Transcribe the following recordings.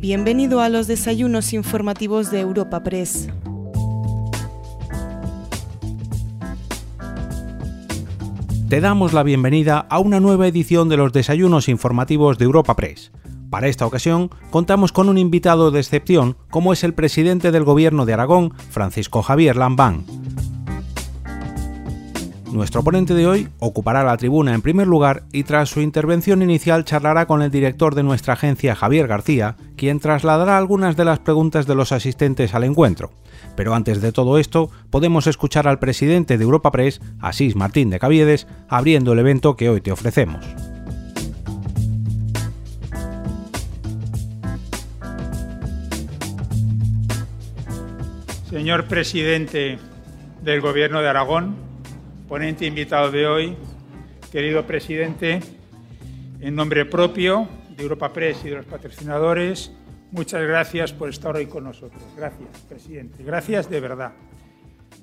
Bienvenido a los desayunos informativos de Europa Press. Te damos la bienvenida a una nueva edición de los desayunos informativos de Europa Press. Para esta ocasión contamos con un invitado de excepción como es el presidente del gobierno de Aragón, Francisco Javier Lambán. Nuestro ponente de hoy ocupará la tribuna en primer lugar y tras su intervención inicial charlará con el director de nuestra agencia, Javier García, quien trasladará algunas de las preguntas de los asistentes al encuentro. Pero antes de todo esto, podemos escuchar al presidente de Europa Press, Asís Martín de Caviedes, abriendo el evento que hoy te ofrecemos. Señor presidente del Gobierno de Aragón, ponente invitado de hoy, querido presidente, en nombre propio de Europa Press y de los patrocinadores, muchas gracias por estar hoy con nosotros. Gracias, presidente. Gracias de verdad.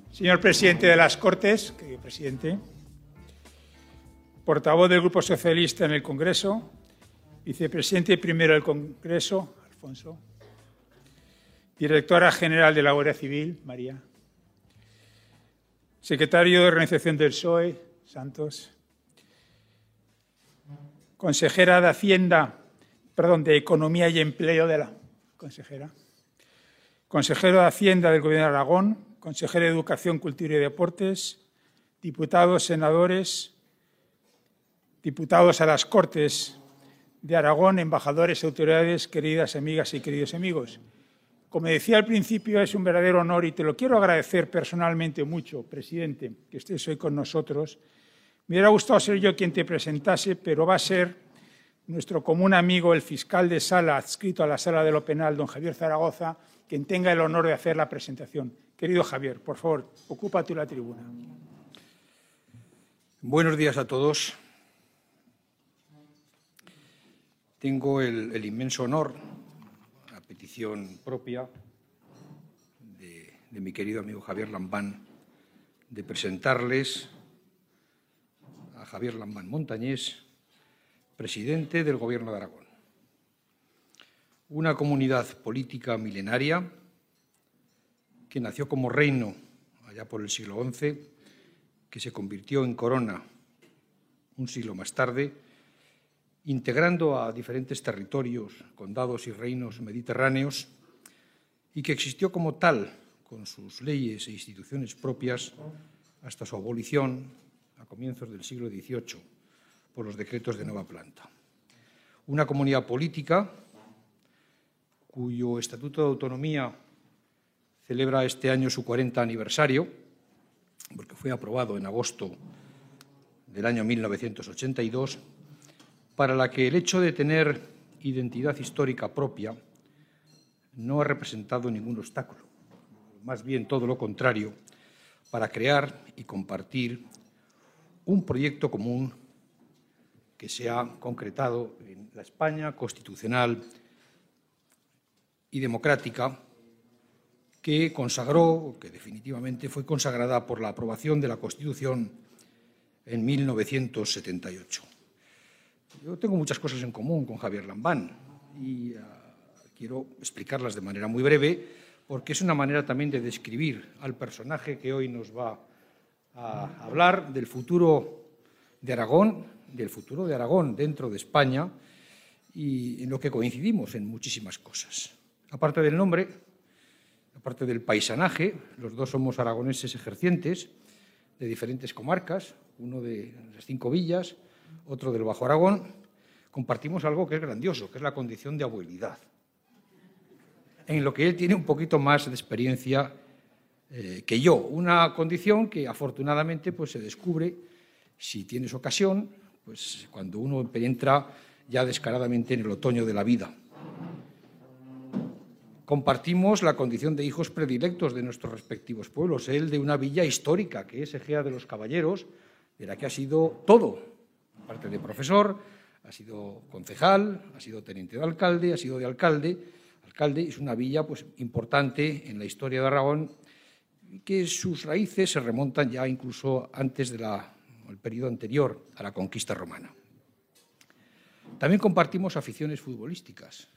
Señor presidente de las Cortes, querido presidente, portavoz del Grupo Socialista en el Congreso, vicepresidente primero del Congreso, Alfonso, directora general de la Guardia Civil, María, secretario de Organización del PSOE, Santos, consejera de Hacienda, perdón, de Economía y Empleo de la consejera, consejero de Hacienda del Gobierno de Aragón, consejero de Educación, Cultura y Deportes, diputados, senadores, diputados a las Cortes de Aragón, embajadores, autoridades, queridas amigas y queridos amigos. Como decía al principio, es un verdadero honor y te lo quiero agradecer personalmente mucho, presidente, que estés hoy con nosotros. Me hubiera gustado ser yo quien te presentase, pero va a ser nuestro común amigo, el fiscal de sala adscrito a la sala de lo penal, don Javier Zaragoza, quien tenga el honor de hacer la presentación. Querido Javier, por favor, ocupa tú la tribuna. Buenos días a todos. Tengo el inmenso honor petición propia de, mi querido amigo Javier Lambán de presentarles a Javier Lambán Montañés, presidente del Gobierno de Aragón. Una comunidad política milenaria que nació como reino allá por el siglo XI, que se convirtió en corona un siglo más tarde integrando a diferentes territorios, condados y reinos mediterráneos, y que existió como tal, con sus leyes e instituciones propias, hasta su abolición a comienzos del siglo XVIII por los decretos de Nueva Planta. Una comunidad política cuyo Estatuto de Autonomía celebra este año su 40 aniversario, porque fue aprobado en agosto del año 1982 para la que el hecho de tener identidad histórica propia no ha representado ningún obstáculo, más bien todo lo contrario, para crear y compartir un proyecto común que se ha concretado en la España constitucional y democrática que consagró, que definitivamente fue consagrada por la aprobación de la Constitución en 1978. Yo tengo muchas cosas en común con Javier Lambán y uh, quiero explicarlas de manera muy breve porque es una manera también de describir al personaje que hoy nos va a hablar del futuro de Aragón, del futuro de Aragón dentro de España y en lo que coincidimos en muchísimas cosas. Aparte del nombre, aparte del paisanaje, los dos somos aragoneses ejercientes de diferentes comarcas, uno de las cinco villas, otro del Bajo Aragón, compartimos algo que es grandioso, que es la condición de abuelidad, en lo que él tiene un poquito más de experiencia eh, que yo. Una condición que afortunadamente pues, se descubre, si tienes ocasión, pues, cuando uno entra ya descaradamente en el otoño de la vida. Compartimos la condición de hijos predilectos de nuestros respectivos pueblos, él de una villa histórica, que es Egea de los Caballeros, de la que ha sido todo, aparte de profesor, ha sido concejal, ha sido teniente de alcalde, ha sido de alcalde. Alcalde es una villa pues, importante en la historia de Aragón, que sus raíces se remontan ya incluso antes del periodo anterior a la conquista romana. También compartimos aficiones futbolísticas.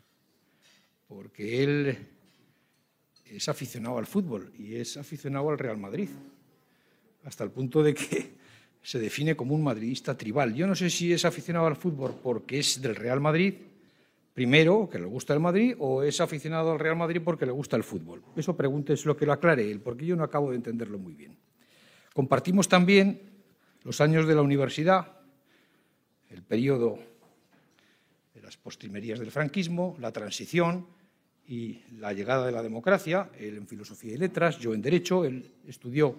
porque él es aficionado al fútbol y es aficionado al Real Madrid, hasta el punto de que se define como un madridista tribal. Yo no sé si es aficionado al fútbol porque es del Real Madrid, primero, que le gusta el Madrid, o es aficionado al Real Madrid porque le gusta el fútbol. Eso es lo que lo aclare él, porque yo no acabo de entenderlo muy bien. Compartimos también los años de la universidad, el periodo de las postrimerías del franquismo, la transición y la llegada de la democracia, él en filosofía y letras, yo en derecho, él estudió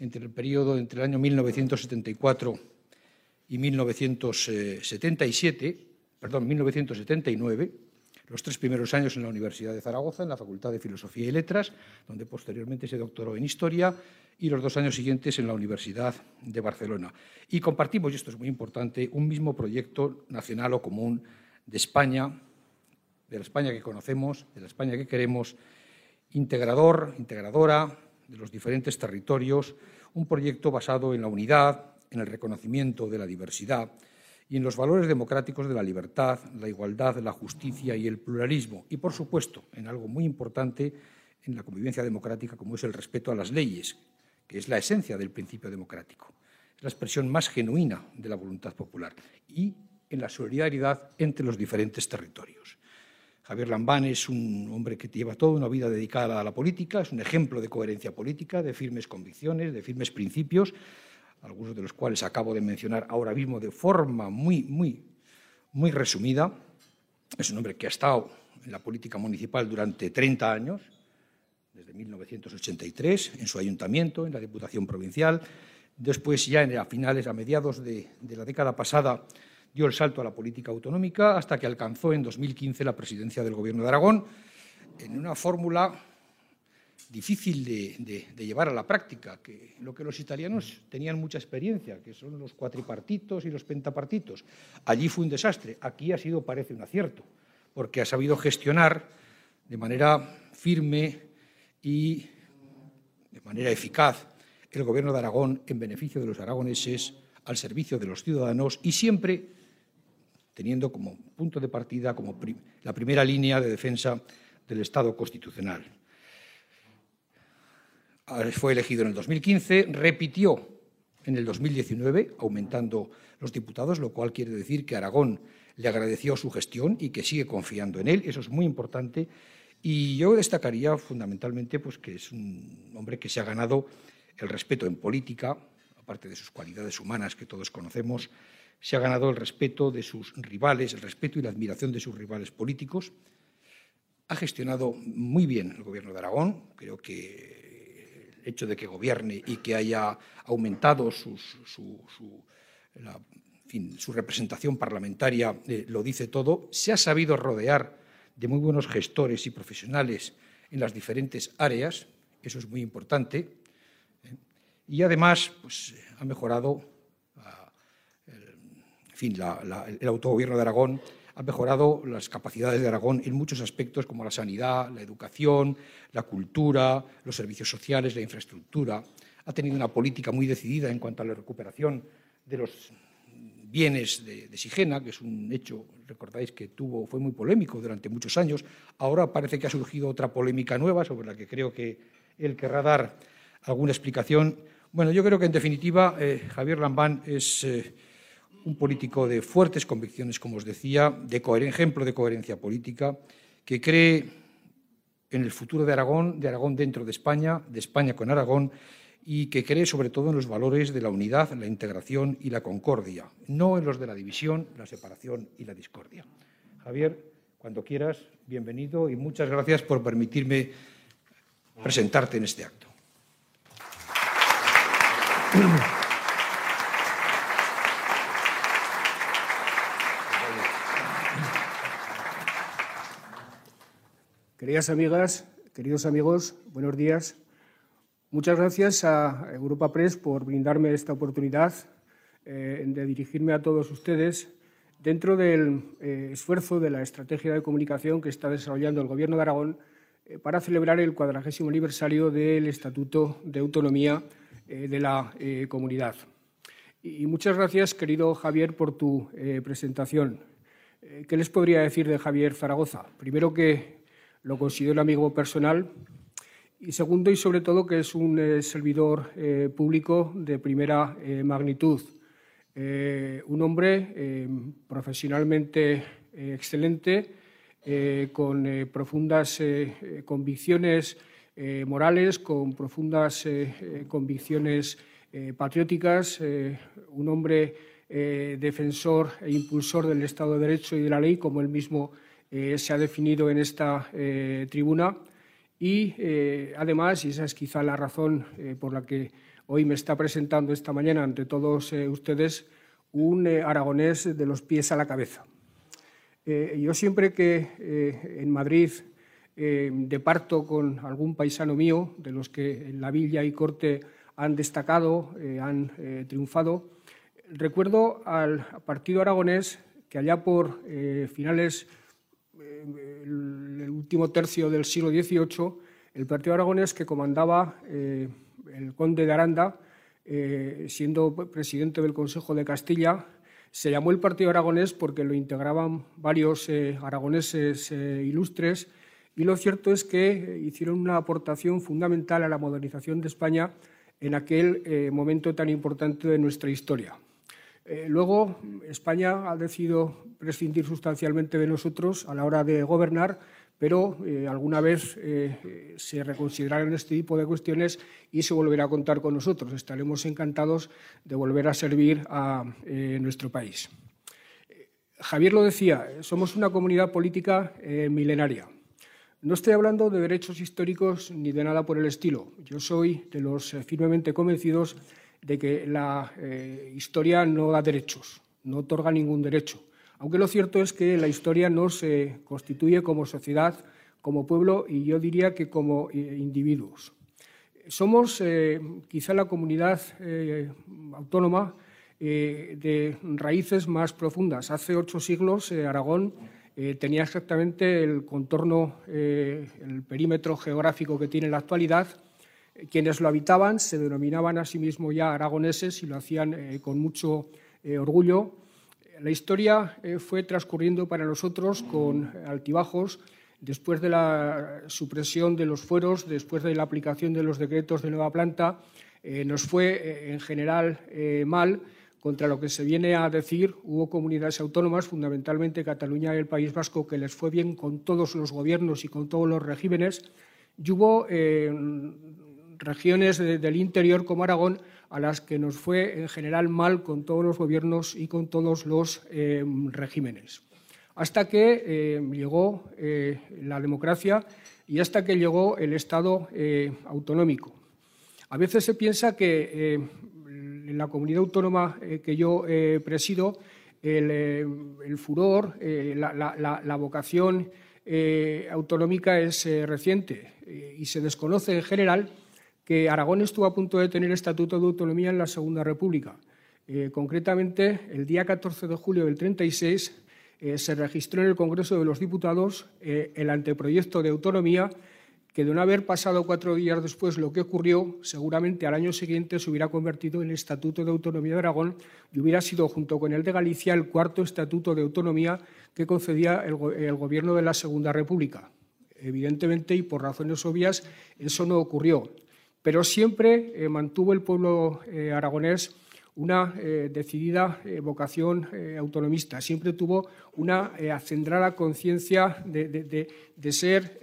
entre el periodo entre el año 1974 y 1977, perdón, 1979, los tres primeros años en la Universidad de Zaragoza, en la Facultad de Filosofía y Letras, donde posteriormente se doctoró en Historia, y los dos años siguientes en la Universidad de Barcelona. Y compartimos, y esto es muy importante, un mismo proyecto nacional o común de España, de la España que conocemos, de la España que queremos, integrador, integradora de los diferentes territorios, un proyecto basado en la unidad, en el reconocimiento de la diversidad y en los valores democráticos de la libertad, la igualdad, la justicia y el pluralismo. Y, por supuesto, en algo muy importante en la convivencia democrática, como es el respeto a las leyes, que es la esencia del principio democrático. Es la expresión más genuina de la voluntad popular. Y en la solidaridad entre los diferentes territorios. Javier Lambán es un hombre que lleva toda una vida dedicada a la política, es un ejemplo de coherencia política, de firmes convicciones, de firmes principios, algunos de los cuales acabo de mencionar ahora mismo de forma muy, muy, muy resumida. Es un hombre que ha estado en la política municipal durante 30 años, desde 1983, en su ayuntamiento, en la Diputación Provincial. Después, ya a finales, a mediados de, de la década pasada, dio el salto a la política autonómica hasta que alcanzó en 2015 la presidencia del Gobierno de Aragón en una fórmula difícil de, llevar a la práctica, que lo que los italianos tenían mucha experiencia, que son los cuatripartitos y los pentapartitos. Allí fue un desastre, aquí ha sido, parece, un acierto, porque ha sabido gestionar de manera firme y de manera eficaz el Gobierno de Aragón en beneficio de los aragoneses, al servicio de los ciudadanos y siempre teniendo como punto de partida, como la primera línea de defensa del Estado constitucional. Fue elegido en el 2015, repitió en el 2019, aumentando los diputados, lo cual quiere decir que Aragón le agradeció su gestión y que sigue confiando en él. Eso es muy importante. Y yo destacaría fundamentalmente pues, que es un hombre que se ha ganado el respeto en política, aparte de sus cualidades humanas que todos conocemos, se ha ganado el respeto de sus rivales, el respeto y la admiración de sus rivales políticos. Ha gestionado muy bien el Gobierno de Aragón. Creo que el hecho de que gobierne y que haya aumentado su, representación parlamentaria eh, lo dice todo. Se ha sabido rodear de muy buenos gestores y profesionales en las diferentes áreas. Eso es muy importante. ¿eh? Y además pues, ha mejorado el autogobierno de Aragón ha mejorado las capacidades de Aragón en muchos aspectos como la sanidad, la educación, la cultura, los servicios sociales, la infraestructura. Ha tenido una política muy decidida en cuanto a la recuperación de los bienes de, Sigena, que es un hecho, recordáis que tuvo, fue muy polémico durante muchos años. Ahora parece que ha surgido otra polémica nueva sobre la que creo que él querrá dar alguna explicación. Bueno, yo creo que en definitiva eh, Javier Lambán es eh, un político de fuertes convicciones, como os decía, de ejemplo de coherencia política, que cree en el futuro de Aragón, de Aragón dentro de España, de España con Aragón, y que cree sobre todo en los valores de la unidad, la integración y la concordia, no en los de la división, la separación y la discordia. Javier, cuando quieras, bienvenido y muchas gracias por permitirme presentarte en este acto. Queridas amigas, queridos amigos, buenos días. Muchas gracias a Europa Press por brindarme esta oportunidad eh, de dirigirme a todos ustedes dentro del eh, esfuerzo de la estrategia de comunicación que está desarrollando el Gobierno de Aragón eh, para celebrar el cuadragésimo aniversario del Estatuto de Autonomía de la Comunidad. Y muchas gracias, querido Javier, por tu presentación. ¿Qué les podría decir de Javier Zaragoza? Primero que lo considero amigo personal. Y segundo, y sobre todo, que es un eh, servidor eh, público de primera eh, magnitud. un hombre profesionalmente excelente, con profundas convicciones morales, con profundas convicciones patrióticas, un hombre defensor e impulsor del Estado de Derecho y de la ley, como él mismo eh, se ha definido en esta eh, tribuna y eh, además, y esa es quizá la razón por la que hoy me está presentando esta mañana ante todos ustedes, un aragonés de los pies a la cabeza. yo siempre que en Madrid departo con algún paisano mío, de los que en la villa y corte han destacado, han triunfado, recuerdo al partido aragonés que allá por finales el, último tercio del siglo XVIII, el partido aragonés que comandaba eh, el conde de Aranda, eh, siendo presidente del Consejo de Castilla, se llamó el Partido Aragonés porque lo integraban varios eh, aragoneses ilustres y lo cierto es que hicieron una aportación fundamental a la modernización de España en aquel momento tan importante de nuestra historia. Luego, España ha decidido prescindir sustancialmente de nosotros a la hora de gobernar, pero eh, alguna vez eh, se reconsiderarán este tipo de cuestiones y se volverá a contar con nosotros. Estaremos encantados de volver a servir a eh, nuestro país. Javier lo decía, somos una comunidad política milenaria. No estoy hablando de derechos históricos ni de nada por el estilo. Yo soy de los firmemente convencidos de que la historia no da derechos, no otorga ningún derecho aunque lo cierto es que la historia no se constituye como sociedad, como pueblo y yo diría que como eh, individuos. Somos eh, quizá la comunidad eh, autónoma de raíces más profundas. Hace ocho siglos Aragón tenía exactamente el contorno, el perímetro geográfico que tiene en la actualidad. Quienes lo habitaban se denominaban a sí mismos ya aragoneses y lo hacían con mucho orgullo la historia eh, fue transcurriendo para nosotros con altibajos. Después de la supresión de los fueros, después de la aplicación de los decretos de nueva planta, eh, nos fue eh, en general mal contra lo que se viene a decir. Hubo comunidades autónomas, fundamentalmente Cataluña y el País Vasco, que les fue bien con todos los gobiernos y con todos los regímenes. Y hubo regiones del interior como Aragón a las que nos fue en general mal con todos los gobiernos y con todos los eh, regímenes. Hasta que eh, llegó eh, la democracia y hasta que llegó el Estado autonómico. A veces se piensa que en la comunidad autónoma que yo presido, el, furor, la, vocación autonómica es reciente y se desconoce en general Aragón estuvo a punto de tener estatuto de autonomía en la Segunda República. Eh, concretamente, el día 14 de julio del 36 eh, se registró en el Congreso de los Diputados eh, el anteproyecto de autonomía que de no haber pasado cuatro días después lo que ocurrió, seguramente al año siguiente se hubiera convertido en Estatuto de Autonomía de Aragón y hubiera sido, junto con el de Galicia, el cuarto Estatuto de Autonomía que concedía el Gobierno de la Segunda República. Evidentemente, y por razones obvias, eso no ocurrió pero siempre eh, mantuvo el pueblo eh, aragonés una eh, decidida vocación autonomista, siempre tuvo una acendrada conciencia de, ser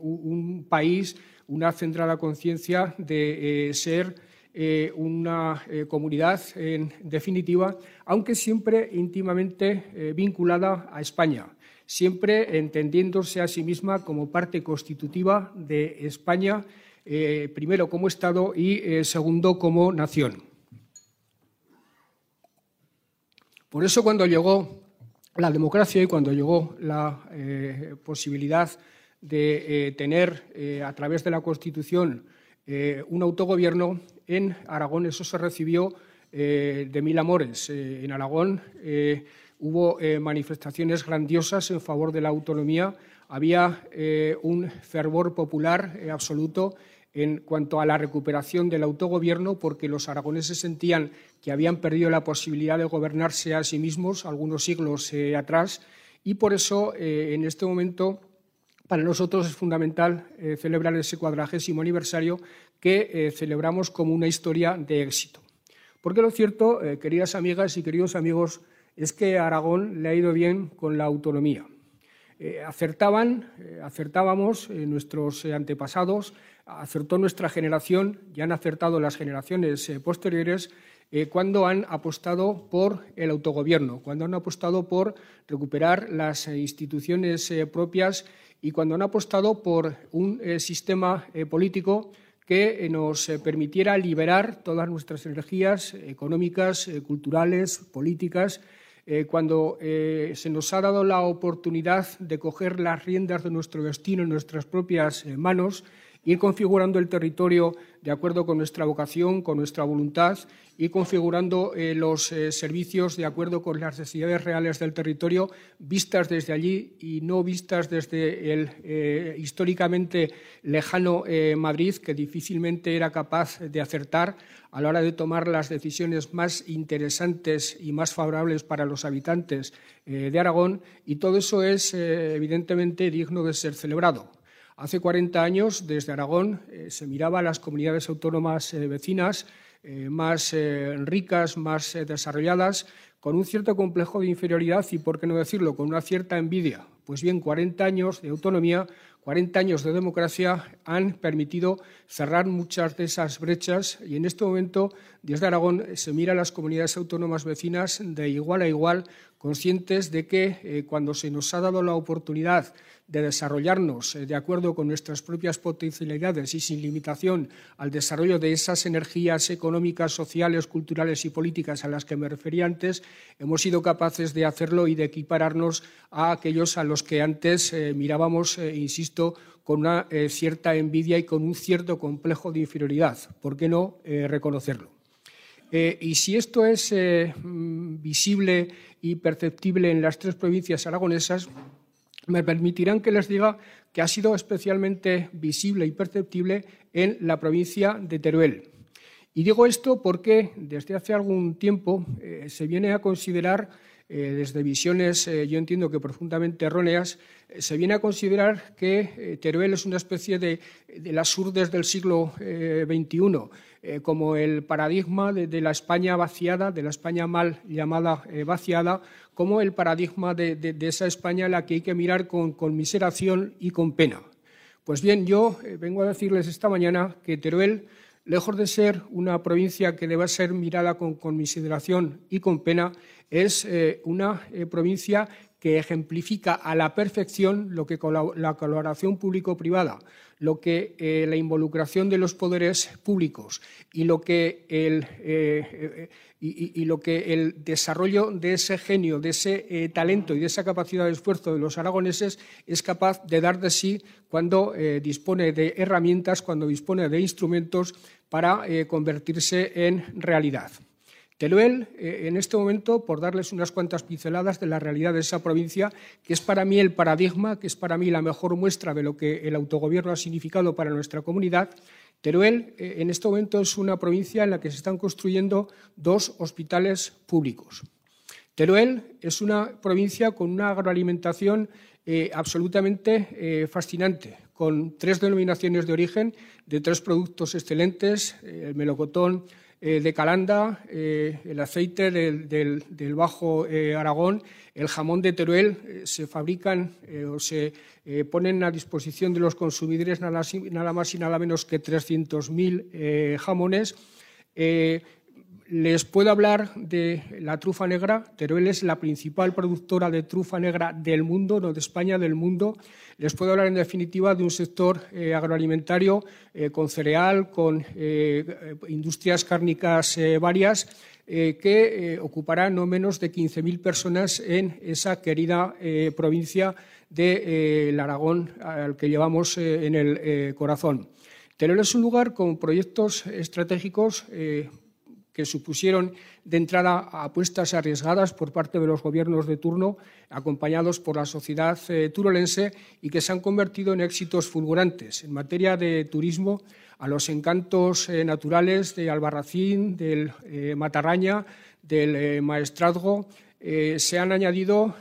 un país, una acendrada conciencia de ser una comunidad, en definitiva, aunque siempre íntimamente vinculada a España, siempre entendiéndose a sí misma como parte constitutiva de España eh, primero como Estado y eh, segundo como nación. Por eso cuando llegó la democracia y cuando llegó la eh, posibilidad de tener a través de la Constitución un autogobierno, en Aragón eso se recibió de mil amores. en Aragón hubo manifestaciones grandiosas en favor de la autonomía, había un fervor popular absoluto en cuanto a la recuperación del autogobierno, porque los aragoneses sentían que habían perdido la posibilidad de gobernarse a sí mismos algunos siglos eh, atrás, y por eso eh, en este momento para nosotros es fundamental celebrar ese cuadragésimo aniversario que celebramos como una historia de éxito. Porque lo cierto, queridas amigas y queridos amigos, es que a Aragón le ha ido bien con la autonomía. Acertaban, acertábamos nuestros antepasados, acertó nuestra generación y han acertado las generaciones posteriores eh, cuando han apostado por el autogobierno, cuando han apostado por recuperar las instituciones eh, propias y cuando han apostado por un eh, sistema político que nos permitiera liberar todas nuestras energías económicas, culturales, políticas, cuando se nos ha dado la oportunidad de coger las riendas de nuestro destino en nuestras propias manos ir configurando el territorio de acuerdo con nuestra vocación, con nuestra voluntad, ir configurando eh, los eh, servicios de acuerdo con las necesidades reales del territorio, vistas desde allí y no vistas desde el eh, históricamente lejano Madrid, que difícilmente era capaz de acertar a la hora de tomar las decisiones más interesantes y más favorables para los habitantes de Aragón. Y todo eso es, evidentemente, digno de ser celebrado. Hace 40 años, desde Aragón, eh, se miraba a las comunidades autónomas eh, vecinas eh, más ricas, más desarrolladas, con un cierto complejo de inferioridad y, por qué no decirlo, con una cierta envidia. Pues bien, 40 años de autonomía 40 años de democracia han permitido cerrar muchas de esas brechas y en este momento desde Aragón se mira a las comunidades autónomas vecinas de igual a igual, conscientes de que eh, cuando se nos ha dado la oportunidad de desarrollarnos eh, de acuerdo con nuestras propias potencialidades y sin limitación al desarrollo de esas energías económicas, sociales, culturales y políticas a las que me refería antes, hemos sido capaces de hacerlo y de equipararnos a aquellos a los que antes eh, mirábamos, insisto, con una cierta envidia y con un cierto complejo de inferioridad. ¿Por qué no reconocerlo? Eh, y si esto es mm, visible y perceptible en las tres provincias aragonesas, me permitirán que les diga que ha sido especialmente visible y perceptible en la provincia de Teruel. Y digo esto porque desde hace algún tiempo se viene a considerar eh, desde visiones, eh, yo entiendo que profundamente erróneas, eh, se viene a considerar que Teruel es una especie de, de las urdes del siglo XXI, como el paradigma de, la España vaciada, de la España mal llamada vaciada, como el paradigma de, esa España a la que hay que mirar con conmiseración y con pena. Pues bien, yo vengo a decirles esta mañana que Teruel lejos de ser una provincia que deba ser mirada con conmiseración y con pena, es eh, una eh, provincia que ejemplifica a la perfección lo que la colaboración público-privada, lo que eh, la involucración de los poderes públicos y lo que el, y, lo que el desarrollo de ese genio, de ese talento y de esa capacidad de esfuerzo de los aragoneses es capaz de dar de sí cuando dispone de herramientas, cuando dispone de instrumentos para convertirse en realidad. Teruel, eh, en este momento, por darles unas cuantas pinceladas de la realidad de esa provincia, que es para mí el paradigma, que es para mí la mejor muestra de lo que el autogobierno ha significado para nuestra comunidad, Teruel eh, en este momento es una provincia en la que se están construyendo dos hospitales públicos. Teruel es una provincia con una agroalimentación eh, absolutamente fascinante, con tres denominaciones de origen de tres productos excelentes, el melocotón, eh, de Calanda, eh, el aceite del, Bajo eh, Aragón, el jamón de Teruel, se fabrican o se ponen a disposición de los consumidores nada, nada más y nada menos que 300.000 jamones. Les puedo hablar de la trufa negra. Teruel es la principal productora de trufa negra del mundo, no de España, del mundo. Les puedo hablar, en definitiva, de un sector eh, agroalimentario eh, con cereal, con eh, industrias cárnicas varias, que ocupará no menos de 15.000 personas en esa querida provincia del Aragón al que llevamos en el corazón. Teruel es un lugar con proyectos estratégicos que supusieron de entrada apuestas arriesgadas por parte de los gobiernos de turno, acompañados por la sociedad eh, turolense, y que se han convertido en éxitos fulgurantes en materia de turismo, a los encantos eh, naturales de Albarracín, del eh, Matarraña, del Maestrazgo. se han añadido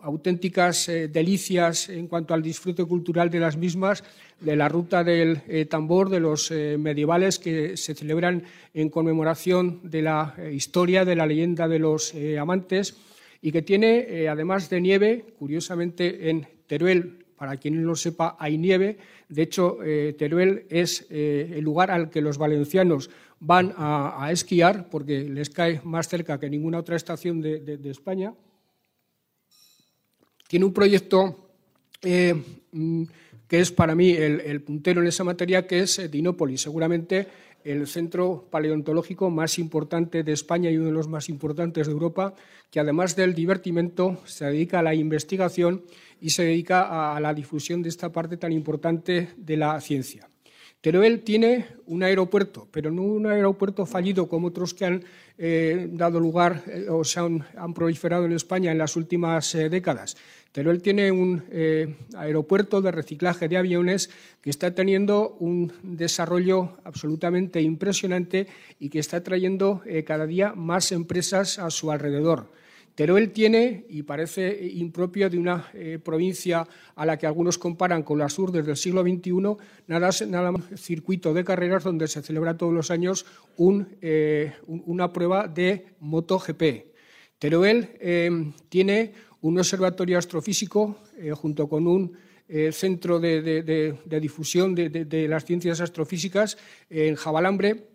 auténticas eh, delicias en cuanto al disfrute cultural de las mismas, de la ruta del tambor, de los medievales que se celebran en conmemoración de la historia, de la leyenda de los amantes, y que tiene, además de nieve, curiosamente en Teruel, para quien no lo sepa, hay nieve. De hecho, Teruel es el lugar al que los valencianos van a, esquiar porque les cae más cerca que ninguna otra estación de, España. Tiene un proyecto eh, mm, que es para mí el, puntero en esa materia, que es Dinópolis, seguramente el centro paleontológico más importante de España y uno de los más importantes de Europa, que además del divertimento se dedica a la investigación y se dedica a la difusión de esta parte tan importante de la ciencia. Teruel tiene un aeropuerto, pero no un aeropuerto fallido como otros que han eh, dado lugar eh, o se han, proliferado en España en las últimas eh, décadas. Teruel tiene un aeropuerto de reciclaje de aviones que está teniendo un desarrollo absolutamente impresionante y que está trayendo cada día más empresas a su alrededor. Teruel tiene, y parece impropio de una eh, provincia a la que algunos comparan con la sur desde el siglo XXI, nada, nada más circuito de carreras donde se celebra todos los años eh, una prueba de MotoGP. Teruel eh, tiene un observatorio astrofísico junto con un centro de, difusión de, las ciencias astrofísicas en Jabalambre,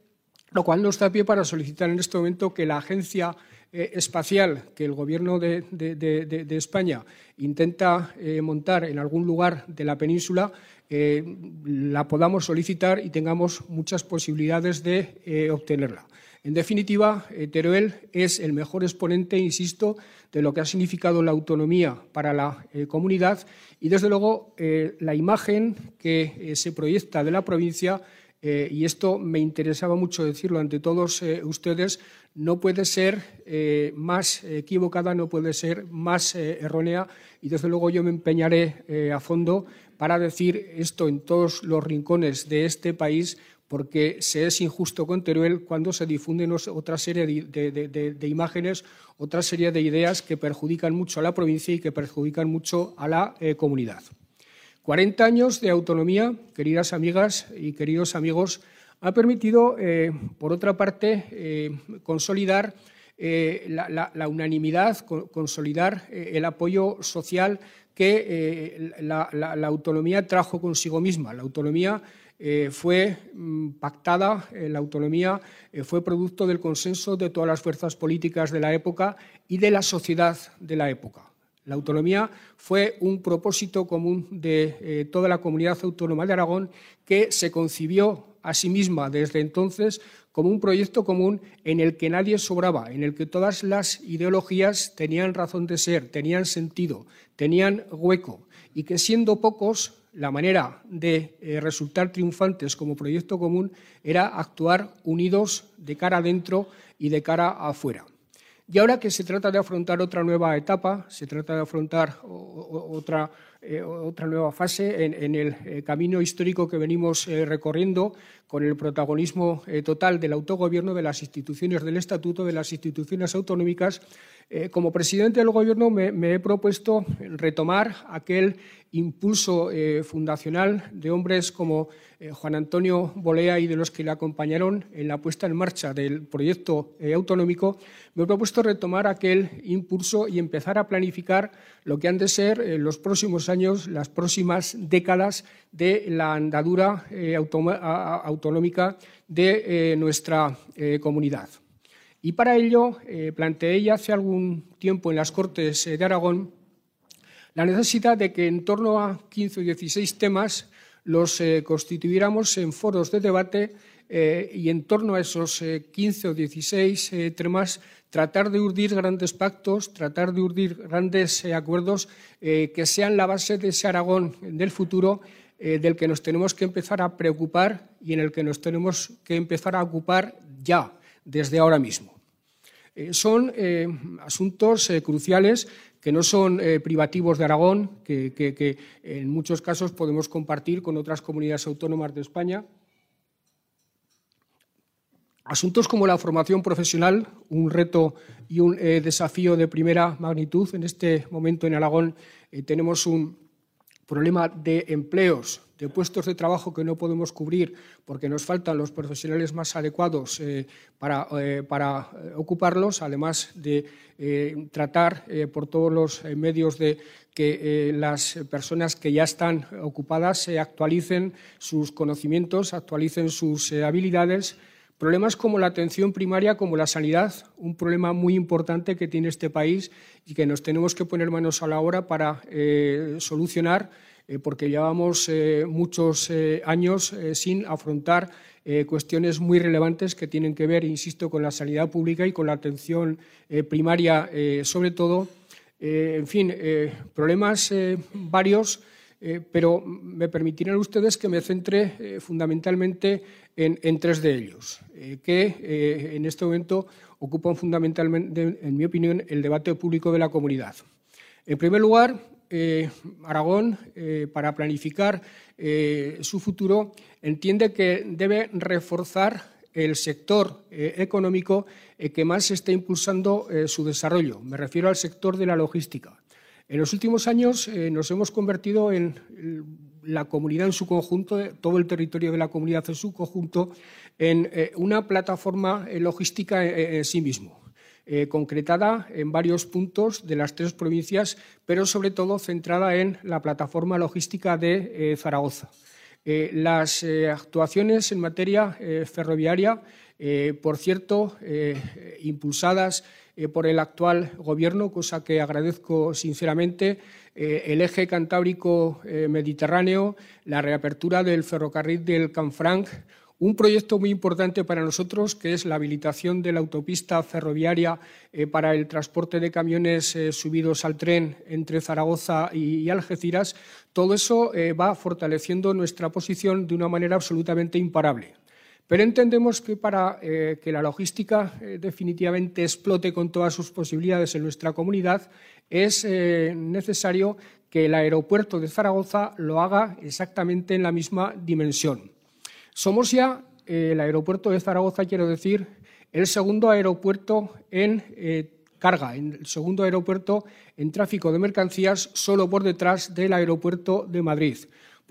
lo cual nos da pie para solicitar en este momento que la agencia eh, espacial que el Gobierno de, España intenta eh, montar en algún lugar de la península eh, la podamos solicitar y tengamos muchas posibilidades de obtenerla. En definitiva, Teruel es el mejor exponente, insisto, de lo que ha significado la autonomía para la comunidad y, desde luego, la imagen que se proyecta de la provincia eh, y esto me interesaba mucho decirlo ante todos eh, ustedes, no puede ser eh, más equivocada, no puede ser más errónea y desde luego yo me empeñaré a fondo para decir esto en todos los rincones de este país porque se es injusto con Teruel cuando se difunden otra serie de, imágenes, otra serie de ideas que perjudican mucho a la provincia y que perjudican mucho a la comunidad. 40 años de autonomía, queridas amigas y queridos amigos, ha permitido, eh, por otra parte, eh, consolidar eh, la, unanimidad, consolidar el apoyo social que la, autonomía trajo consigo misma. La autonomía fue mm, pactada, la autonomía fue producto del consenso de todas las fuerzas políticas de la época y de la sociedad de la época. La autonomía fue un propósito común de eh, toda la comunidad autónoma de Aragón que se concibió a sí misma desde entonces como un proyecto común en el que nadie sobraba, en el que todas las ideologías tenían razón de ser, tenían sentido, tenían hueco y que siendo pocos, la manera de eh, resultar triunfantes como proyecto común era actuar unidos de cara adentro y de cara afuera. Y ahora que se trata de afrontar otra nueva etapa, se trata de afrontar otra, eh, otra nueva fase en, el eh, camino histórico que venimos eh, recorriendo con el protagonismo total del autogobierno, de las instituciones del Estatuto, de las instituciones autonómicas, como presidente del Gobierno me, he propuesto retomar aquel impulso fundacional de hombres como eh, Juan Antonio Bolea y de los que le acompañaron en la puesta en marcha del proyecto eh, autonómico, me he propuesto retomar aquel impulso y empezar a planificar lo que han de ser los próximos años, las próximas décadas de la andadura eh, autonómica de nuestra comunidad. Y para ello planteé ya hace algún tiempo en las Cortes de Aragón la necesidad de que en torno a 15 o 16 temas los eh, constituyéramos en foros de debate eh, y en torno a esos 15 eh, o 16 temas tratar de urdir grandes pactos, tratar de urdir grandes acuerdos que sean la base de ese Aragón del futuro del que nos tenemos que empezar a preocupar y en el que nos tenemos que empezar a ocupar ya, desde ahora mismo. son asuntos cruciales que no son eh, privativos de Aragón, que, en muchos casos podemos compartir con otras comunidades autónomas de España. Asuntos como la formación profesional, un reto y un desafío de primera magnitud. En este momento en Aragón tenemos un problema de empleos, de puestos de trabajo que no podemos cubrir porque nos faltan los profesionales más adecuados para, para ocuparlos, además de tratar por todos los medios de que eh, las personas que ya están ocupadas se actualicen sus conocimientos, actualicen sus eh, habilidades. Problemas como la atención primaria, como la sanidad, un problema muy importante que tiene este país y que nos tenemos que poner manos a la obra para eh, solucionar, porque llevamos muchos años sin afrontar cuestiones muy relevantes que tienen que ver, insisto, con la sanidad pública y con la atención primaria, sobre todo. Eh, en fin, eh, problemas eh, pero me permitirán ustedes que me centre fundamentalmente en, tres de ellos, que en este momento ocupan fundamentalmente, en mi opinión, el debate público de la comunidad. En primer lugar, Aragón, para planificar su futuro, entiende que debe reforzar el sector económico eh, que más está impulsando eh, su desarrollo. Me refiero al sector de la logística. En los últimos años eh, nos hemos convertido en la comunidad en su conjunto, todo el territorio de la comunidad en su conjunto, en una plataforma logística en sí mismo. concretada en varios puntos de las tres provincias, pero sobre todo centrada en la plataforma logística de Zaragoza. las actuaciones en materia ferroviaria eh, por cierto, eh, impulsadas eh, por el actual Gobierno, cosa que agradezco sinceramente, el eje cantábrico mediterráneo, la reapertura del ferrocarril del Canfranc, un proyecto muy importante para nosotros, que es la habilitación de la autopista ferroviaria para el transporte de camiones subidos al tren entre Zaragoza y, Algeciras, todo eso va fortaleciendo nuestra posición de una manera absolutamente imparable. Pero entendemos que para eh, que la logística eh, definitivamente explote con todas sus posibilidades en nuestra comunidad, es eh, necesario que el aeropuerto de Zaragoza lo haga exactamente en la misma dimensión. Somos ya, el aeropuerto de Zaragoza, quiero decir, el segundo aeropuerto en carga, el segundo aeropuerto en tráfico de mercancías, solo por detrás del aeropuerto de Madrid.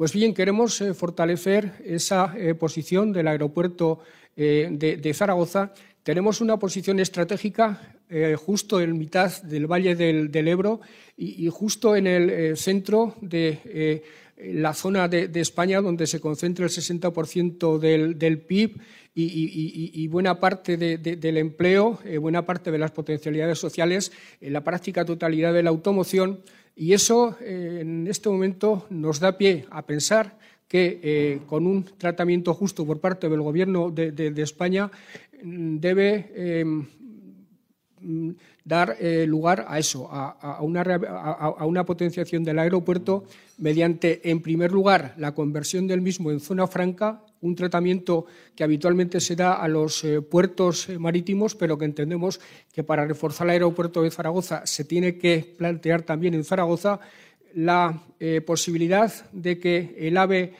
Pues bien, queremos eh, fortalecer esa eh, posición del aeropuerto eh, de, Zaragoza. Tenemos una posición estratégica justo en mitad del Valle del, Ebro y, justo en el centro de la zona de, España donde se concentra el 60% del, PIB y, buena parte del empleo, buena parte de las potencialidades sociales, en la práctica totalidad de la automoción. Y eso eh, en este momento nos da pie a pensar que eh, con un tratamiento justo por parte del Gobierno de, España mm, eh, mm, dar lugar a eso, a, una, potenciación del aeropuerto mediante, en primer lugar, la conversión del mismo en zona franca un tratamiento que habitualmente se da a los eh, puertos eh, marítimos, pero que entendemos que para reforzar el aeropuerto de Zaragoza se tiene que plantear también en Zaragoza la eh, posibilidad de que el AVE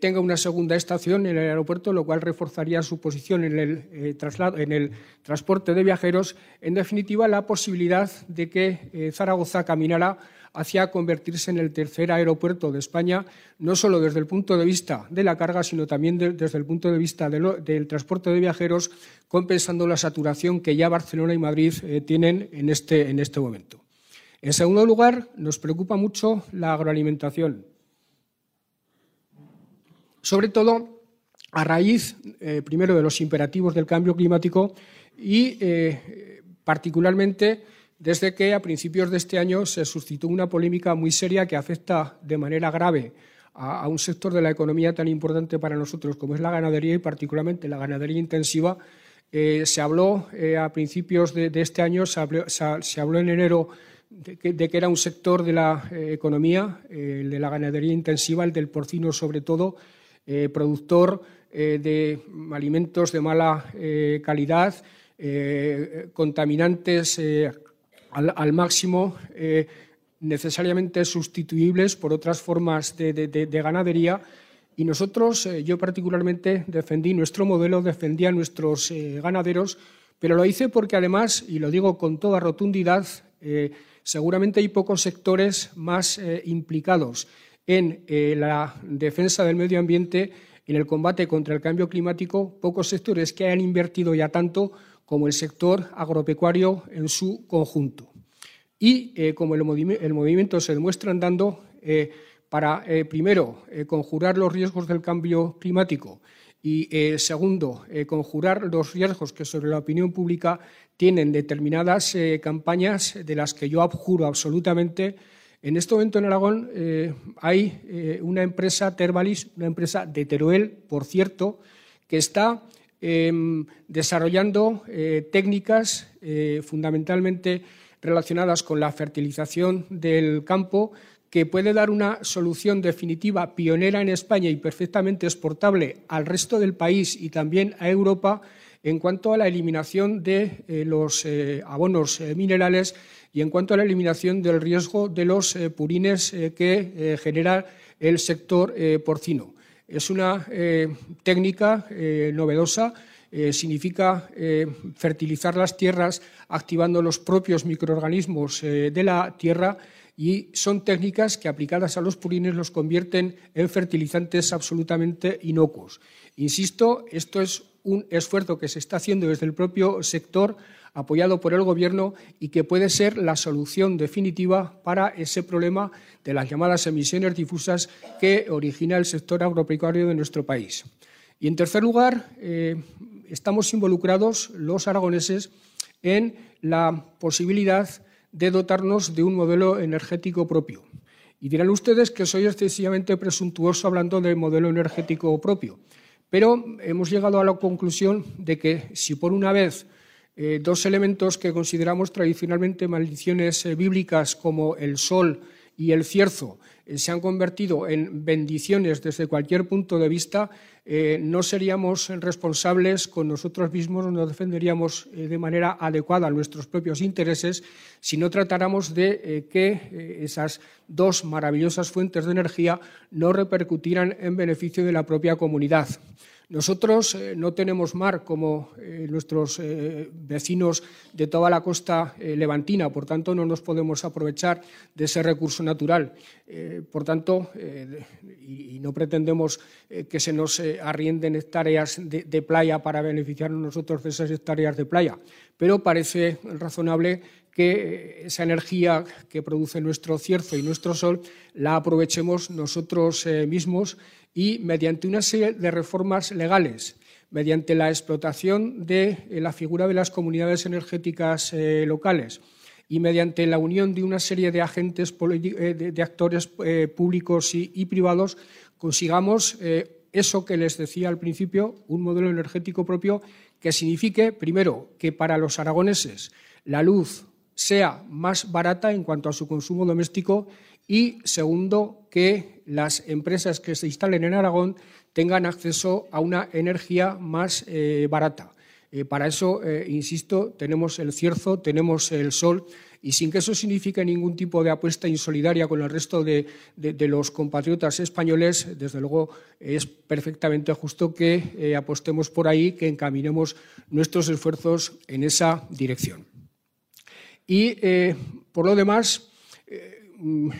tenga una segunda estación en el aeropuerto, lo cual reforzaría su posición en el, traslado, en el transporte de viajeros. En definitiva, la posibilidad de que Zaragoza caminara hacia convertirse en el tercer aeropuerto de España, no solo desde el punto de vista de la carga, sino también desde el punto de vista del transporte de viajeros, compensando la saturación que ya Barcelona y Madrid eh, tienen en este, en este momento. En segundo lugar, nos preocupa mucho la agroalimentación, sobre todo a raíz, eh, primero, de los imperativos del cambio climático y, eh, particularmente, desde que a principios de este año se suscitó una polémica muy seria que afecta de manera grave a, un sector de la economía tan importante para nosotros como es la ganadería y particularmente la ganadería intensiva. Eh, se habló a principios de, este año, se habló, en enero de que, era un sector de la economía, el de la ganadería intensiva, el del porcino sobre todo, productor de alimentos de mala calidad, contaminantes al, máximo eh, necesariamente sustituibles por otras formas de, ganadería. Y nosotros, eh, yo particularmente, defendí nuestro modelo, defendí a nuestros eh, ganaderos Pero lo hice porque además, y lo digo con toda rotundidad, eh, seguramente hay pocos sectores más eh, implicados en eh, la defensa del medio ambiente, en el combate contra el cambio climático, pocos sectores que hayan invertido ya tanto como el sector agropecuario en su conjunto. Y como el, movimiento se demuestra andando, para, primero, conjurar los riesgos del cambio climático y, eh, segundo, eh, conjurar los riesgos que sobre la opinión pública tienen determinadas eh, campañas de las que yo abjuro absolutamente. En este momento en Aragón hay una empresa, Tervalis, una empresa de Teruel, por cierto, que está em, desarrollando técnicas fundamentalmente relacionadas con la fertilización del campo que puede dar una solución definitiva pionera en España y perfectamente exportable al resto del país y también a Europa en cuanto a la eliminación de eh, los eh, abonos eh, minerales y en cuanto a la eliminación del riesgo de los purines que genera el sector porcino. Es una técnica novedosa. significa fertilizar las tierras activando los propios microorganismos de la tierra y son técnicas que aplicadas a los purines los convierten en fertilizantes absolutamente inocuos. Insisto, esto es un esfuerzo que se está haciendo desde el propio sector, apoyado por el Gobierno, y que puede ser la solución definitiva para ese problema de las llamadas emisiones difusas que origina el sector agropecuario de nuestro país. Y, en tercer lugar, eh, estamos involucrados los aragoneses en la posibilidad de dotarnos de un modelo energético propio. Y dirán ustedes que soy excesivamente presuntuoso hablando de modelo energético propio, pero hemos llegado a la conclusión de que si por una vez eh, dos elementos que consideramos tradicionalmente maldiciones eh, bíblicas como el sol y el cierzo eh, se han convertido en bendiciones desde cualquier punto de vista, no seríamos responsables con nosotros mismos, no defenderíamos de manera adecuada nuestros propios intereses si no tratáramos de que esas dos maravillosas fuentes de energía no repercutieran en beneficio de la propia comunidad. Nosotros eh, no tenemos mar como eh, nuestros eh, vecinos de toda la costa levantina, por tanto no nos podemos aprovechar de ese recurso natural. por tanto, y, no pretendemos que se nos arrienden hectáreas de, de playa para beneficiarnos nosotros de esas hectáreas de playa, pero parece razonable que esa energía que produce nuestro cierzo y nuestro sol la aprovechemos nosotros mismos y mediante una serie de reformas legales, mediante la explotación de eh, la figura de las comunidades energéticas eh, locales y mediante la unión de una serie de agentes, eh, de, actores públicos y, privados, consigamos eso que les decía al principio, un modelo energético propio que signifique, primero, que para los aragoneses la luz sea más barata en cuanto a su consumo doméstico y, segundo, que las empresas que se instalen en Aragón tengan acceso a una energía más eh, barata. Eh, para eso, eh, insisto, tenemos el cierzo, tenemos el sol y sin que eso signifique ningún tipo de apuesta insolidaria con el resto de, los compatriotas españoles, desde luego es perfectamente justo que apostemos por ahí, que encaminemos nuestros esfuerzos en esa dirección. Y, por lo demás, Mm,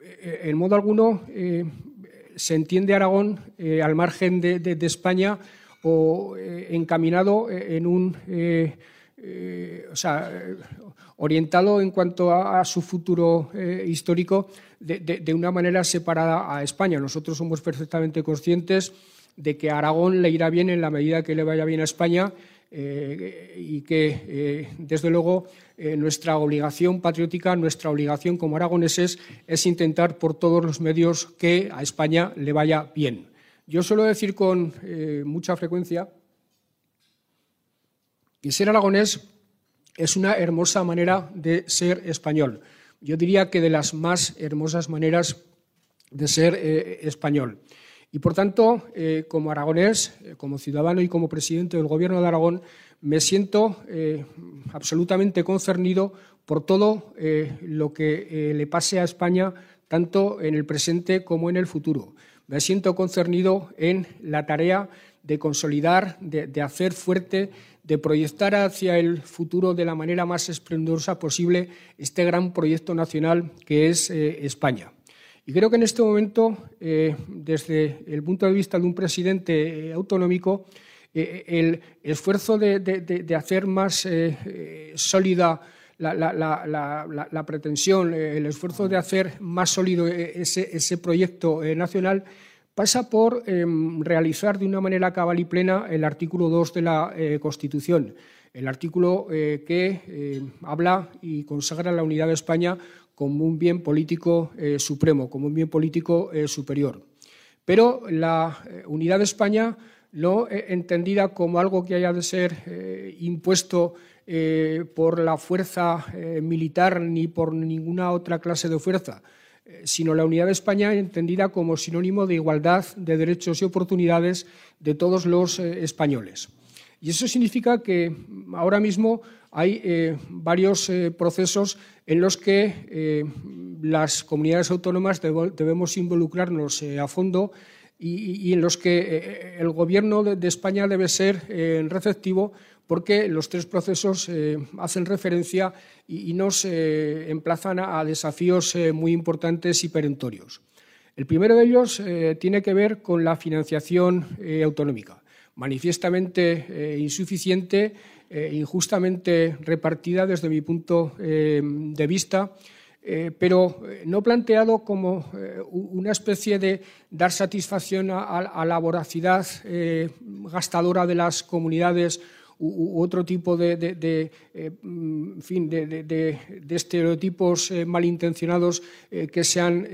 eh, en modo alguno eh, se entiende Aragón eh, al margen de, España o encaminado en un, o sea, orientado en cuanto a, su futuro histórico de, una manera separada a España. Nosotros somos perfectamente conscientes de que a Aragón le irá bien en la medida que le vaya bien a España eh, y que, eh, desde luego, eh, nuestra obligación patriótica, nuestra obligación como aragoneses es intentar por todos los medios que a España le vaya bien. Yo suelo decir con mucha frecuencia que ser aragonés es una hermosa manera de ser español. Yo diría que de las más hermosas maneras de ser español. Y por tanto, eh, como aragonés, eh, como ciudadano y como presidente del Gobierno de Aragón, me siento eh, absolutamente concernido por todo lo que le pase a España, tanto en el presente como en el futuro. Me siento concernido en la tarea de consolidar, de, hacer fuerte, de proyectar hacia el futuro de la manera más esplendorosa posible este gran proyecto nacional que es eh, España. Y creo que en este momento, eh, desde el punto de vista de un presidente autonómico, el esfuerzo de hacer más sólida la, pretensión, eh, el esfuerzo de hacer más sólido eh, ese, proyecto eh, nacional pasa por em, realizar de una manera cabal y plena el artículo 2 de la Constitución, el artículo que habla y consagra la unidad de España como un bien político supremo, como un bien político superior. Pero la unidad de España no entendida como algo que haya de ser impuesto eh, por la fuerza eh, militar ni por ninguna otra clase de fuerza, eh, sino la unidad de España entendida como sinónimo de igualdad de derechos y oportunidades de todos los españoles. Y eso significa que ahora mismo hay varios procesos en los que las comunidades autónomas debemos involucrarnos a fondo y, en los que el Gobierno de España debe ser receptivo porque los tres procesos eh, hacen referencia y, nos eh, emplazan a, desafíos eh, muy importantes y perentorios. El primero de ellos tiene que ver con la financiación autonómica, manifiestamente insuficiente, injustamente repartida desde mi punto de vista. Pero no planteado como una especie de dar satisfacción a la voracidad gastadora de las comunidades u, otro tipo de, eh, mm, fin, de, estereotipos eh, malintencionados eh, que se han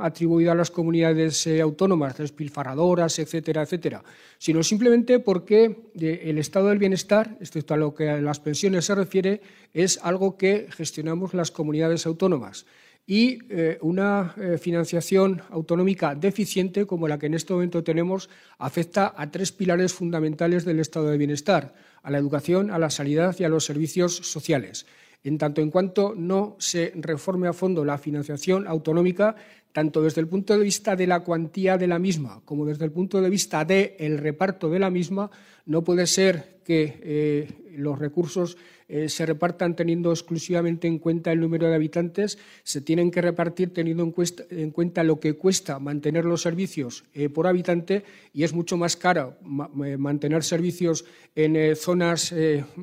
atribuido a las comunidades autónomas, despilfarradoras, etcétera, etcétera, sino simplemente porque el estado del bienestar, excepto a lo que a las pensiones se refiere, es algo que gestionamos las comunidades autónomas y una financiación autonómica deficiente como la que en este momento tenemos afecta a tres pilares fundamentales del estado de bienestar a la educación, a la sanidad y a los servicios sociales. En tanto en cuanto no se reforme a fondo la financiación autonómica, tanto desde el punto de vista de la cuantía de la misma como desde el punto de vista del reparto de la misma, no puede ser que eh, los recursos eh, se repartan teniendo exclusivamente en cuenta el número de habitantes, se tienen que repartir teniendo en, cuenta lo que cuesta mantener los servicios eh, por habitante y es mucho más caro eh, mantener servicios en zonas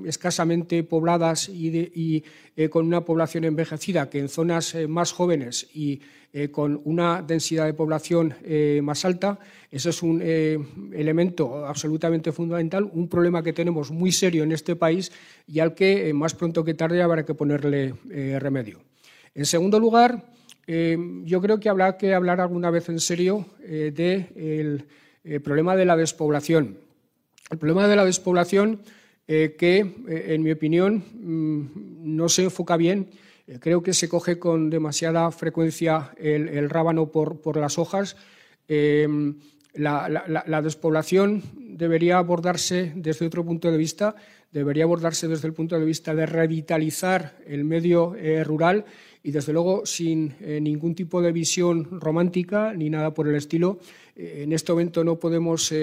escasamente pobladas y, con una población envejecida que en zonas más jóvenes y con una densidad de población más alta. Ese es un elemento absolutamente fundamental, un problema que tenemos muy serio en este país y al que eh, más pronto que tarde habrá que ponerle eh, remedio. En segundo lugar, eh, yo creo que habrá que hablar alguna vez en serio del problema de la despoblación. El problema de la despoblación que, en mi opinión, mm, no se enfoca bien. Creo que se coge con demasiada frecuencia el, rábano por, las hojas. la, despoblación debería abordarse desde otro punto de vista debería abordarse desde el punto de vista de revitalizar el medio eh, rural y, desde luego, sin eh, ningún tipo de visión romántica ni nada por el estilo. Eh, en este momento no podemos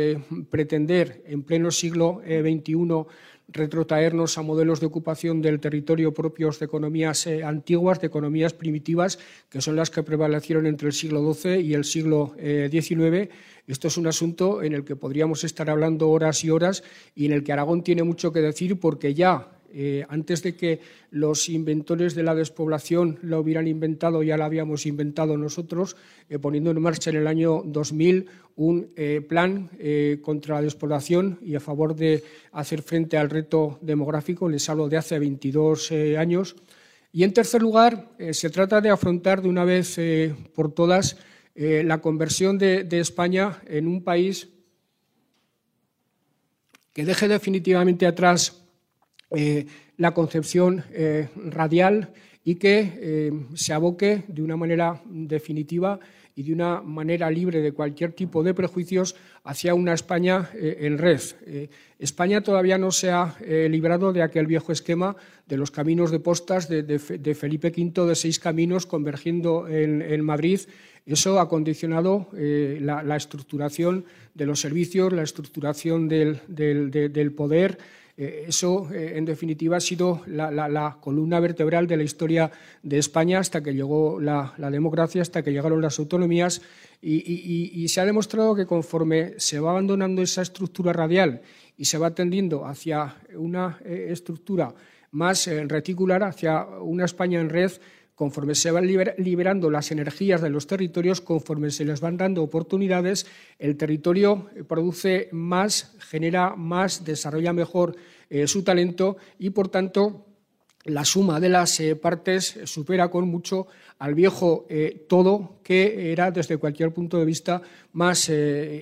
pretender, en pleno siglo XXI, retrotraernos a modelos de ocupación del territorio propios de economías antiguas, de economías primitivas, que son las que prevalecieron entre el siglo XII y el siglo XIX esto es un asunto en el que podríamos estar hablando horas y horas y en el que Aragón tiene mucho que decir porque ya eh, antes de que los inventores de la despoblación lo hubieran inventado, ya la habíamos inventado nosotros, eh, poniendo en marcha en el año 2000 un eh, plan contra la despoblación y a favor de hacer frente al reto demográfico. Les hablo de hace 22 años. Y en tercer lugar, se trata de afrontar de una vez por todas la conversión de, España en un país que deje definitivamente atrás eh, la concepción eh, radial y que se aboque de una manera definitiva y de una manera libre de cualquier tipo de prejuicios hacia una España eh, en red. Eh, España todavía no se ha eh, librado de aquel viejo esquema de los caminos de postas de, Felipe V, de seis caminos convergiendo en, Madrid. Eso ha condicionado la, estructuración de los servicios, la estructuración del poder eh, eso, eh, en definitiva, ha sido la, columna vertebral de la historia de España hasta que llegó la, democracia, hasta que llegaron las autonomías. Y, se ha demostrado que conforme se va abandonando esa estructura radial y se va tendiendo hacia una eh, estructura más reticular, hacia una España en red, conforme se van liberando las energías de los territorios, conforme se les van dando oportunidades, el territorio produce más, genera más, desarrolla mejor eh, su talento y, por tanto, la suma de las eh, partes supera con mucho al viejo eh, todo, que era desde cualquier punto de vista más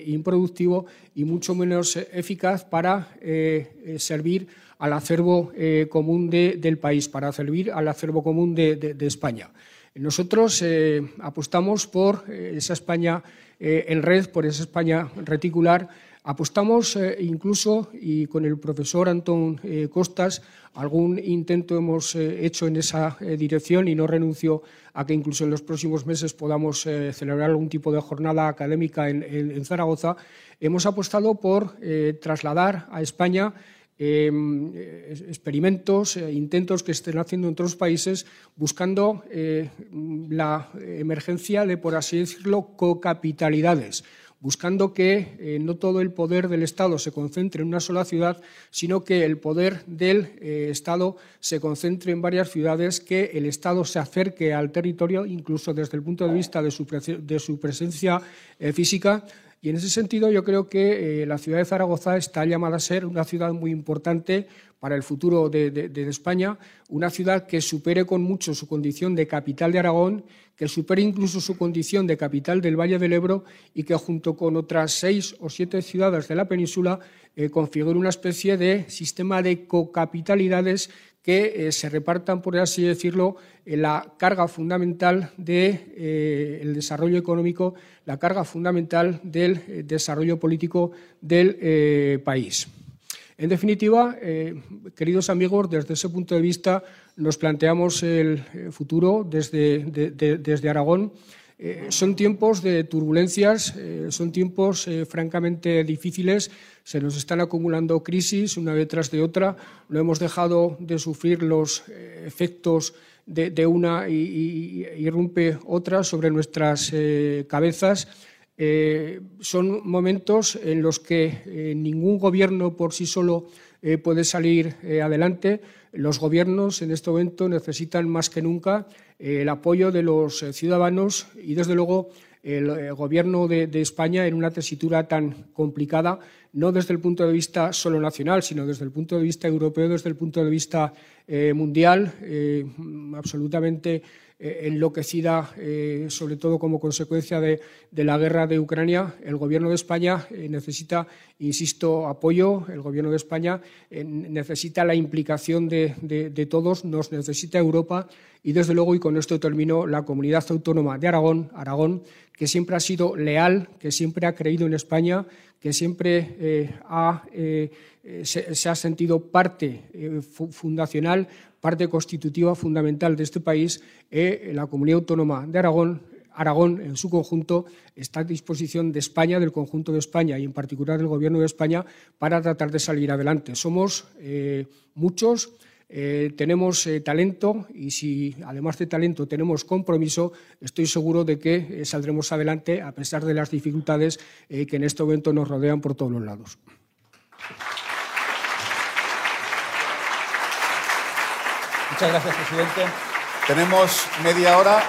improductivo y mucho menos eficaz para servir al acervo eh, común del país, para servir al acervo común de, España. Nosotros eh, apostamos por eh, esa España en red, por esa España reticular. Apostamos incluso, y con el profesor Antón Costas, algún intento hemos hecho en esa dirección y no renuncio a que incluso en los próximos meses podamos celebrar algún tipo de jornada académica en Zaragoza. Hemos apostado por trasladar a España Em, experimentos, eh, intentos que estén haciendo en otros países buscando eh, la emergencia de, por así decirlo, cocapitalidades buscando que eh, no todo el poder del Estado se concentre en una sola ciudad, sino que el poder del Estado se concentre en varias ciudades, que el Estado se acerque al territorio, incluso desde el punto de vista de su presencia física, y en ese sentido yo creo que eh, la ciudad de Zaragoza está llamada a ser una ciudad muy importante para el futuro de, España, una ciudad que supere con mucho su condición de capital de Aragón, que supere incluso su condición de capital del Valle del Ebro y que junto con otras seis o siete ciudades de la península eh, configure una especie de sistema de cocapitalidades que eh, se repartan, por así decirlo, la carga fundamental del eh, desarrollo económico, la carga fundamental del eh, desarrollo político del país. En definitiva, queridos amigos, desde ese punto de vista nos planteamos el futuro desde, desde Aragón. Son tiempos de turbulencias, son tiempos francamente difíciles se nos están acumulando crisis una detrás de otra, no hemos dejado de sufrir los eh, efectos de, una y, irrumpe otra sobre nuestras eh, cabezas. Eh, son momentos en los que ningún gobierno por sí solo puede salir adelante. Los gobiernos en este momento necesitan más que nunca el apoyo de los ciudadanos y, desde luego, el gobierno de España en una tesitura tan complicada no desde el punto de vista solo nacional, sino desde el punto de vista europeo, desde el punto de vista eh, mundial, eh, absolutamente eh, enloquecida, sobre todo como consecuencia de, la guerra de Ucrania. El Gobierno de España necesita, insisto, apoyo. El Gobierno de España necesita la implicación de, todos, nos necesita Europa y, desde luego, y con esto termino, la comunidad autónoma de Aragón, Aragón, que siempre ha sido leal, que siempre ha creído en España, que siempre eh, eh, se, ha sentido parte eh, fundacional, parte constitutiva fundamental de este país, la comunidad autónoma de Aragón. Aragón, en su conjunto, está a disposición de España, del conjunto de España y en particular del Gobierno de España, para tratar de salir adelante. Somos muchos eh, tenemos eh, talento y si además de talento tenemos compromiso, estoy seguro de que eh, saldremos adelante a pesar de las dificultades que en este momento nos rodean por todos los lados. Muchas gracias, presidente. Tenemos media hora.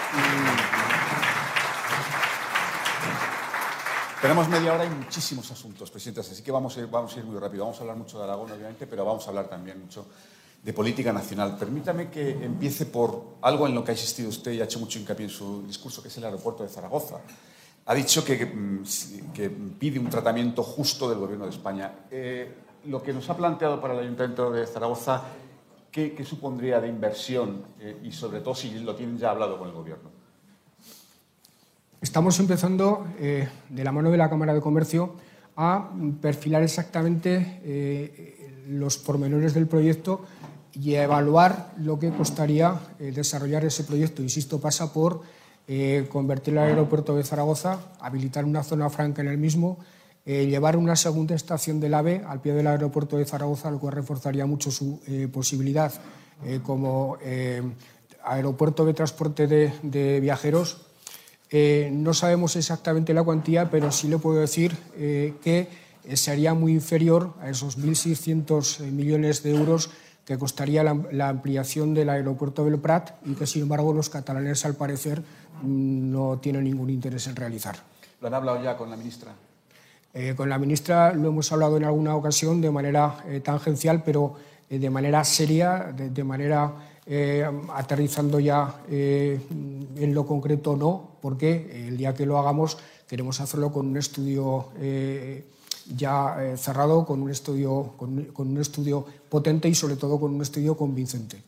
Tenemos media hora y muchísimos asuntos, presidente, así que vamos a, ir, vamos a ir muy rápido. Vamos a hablar mucho de Aragón, obviamente, pero vamos a hablar también mucho de política nacional. Permítame que empiece por algo en lo que ha insistido usted y ha hecho mucho hincapié en su discurso, que es el aeropuerto de Zaragoza. Ha dicho que, mm, pide un tratamiento justo del Gobierno de España. Eh, lo que nos ha planteado para el Ayuntamiento de Zaragoza ¿qué, supondría de inversión eh, y sobre todo si lo tienen ya hablado con el Gobierno? Estamos empezando, eh, de la mano de la Cámara de Comercio, a perfilar exactamente eh, los pormenores del proyecto y a evaluar lo que costaría desarrollar ese proyecto. Insisto, pasa por convertir el aeropuerto de Zaragoza, habilitar una zona franca en el mismo, eh, llevar una segunda estación del AVE al pie del aeropuerto de Zaragoza, lo cual reforzaría mucho su eh, posibilidad eh, como aeropuerto de transporte de, viajeros. no sabemos exactamente la cuantía, pero sí le puedo decir que sería muy inferior a esos 1.600 millones de euros que costaría la, ampliación del aeropuerto del Prat y que, sin embargo, los catalanes, al parecer, mm, no tienen ningún interés en realizar. ¿Lo han hablado ya con la ministra? Eh, con la ministra lo hemos hablado en alguna ocasión de manera eh, tangencial, pero eh, de manera seria, de, manera aterrizando ya en lo concreto no, porque el día que lo hagamos queremos hacerlo con un estudio ya cerrado, con un estudio, con un estudio potente y sobre todo con un estudio convincente.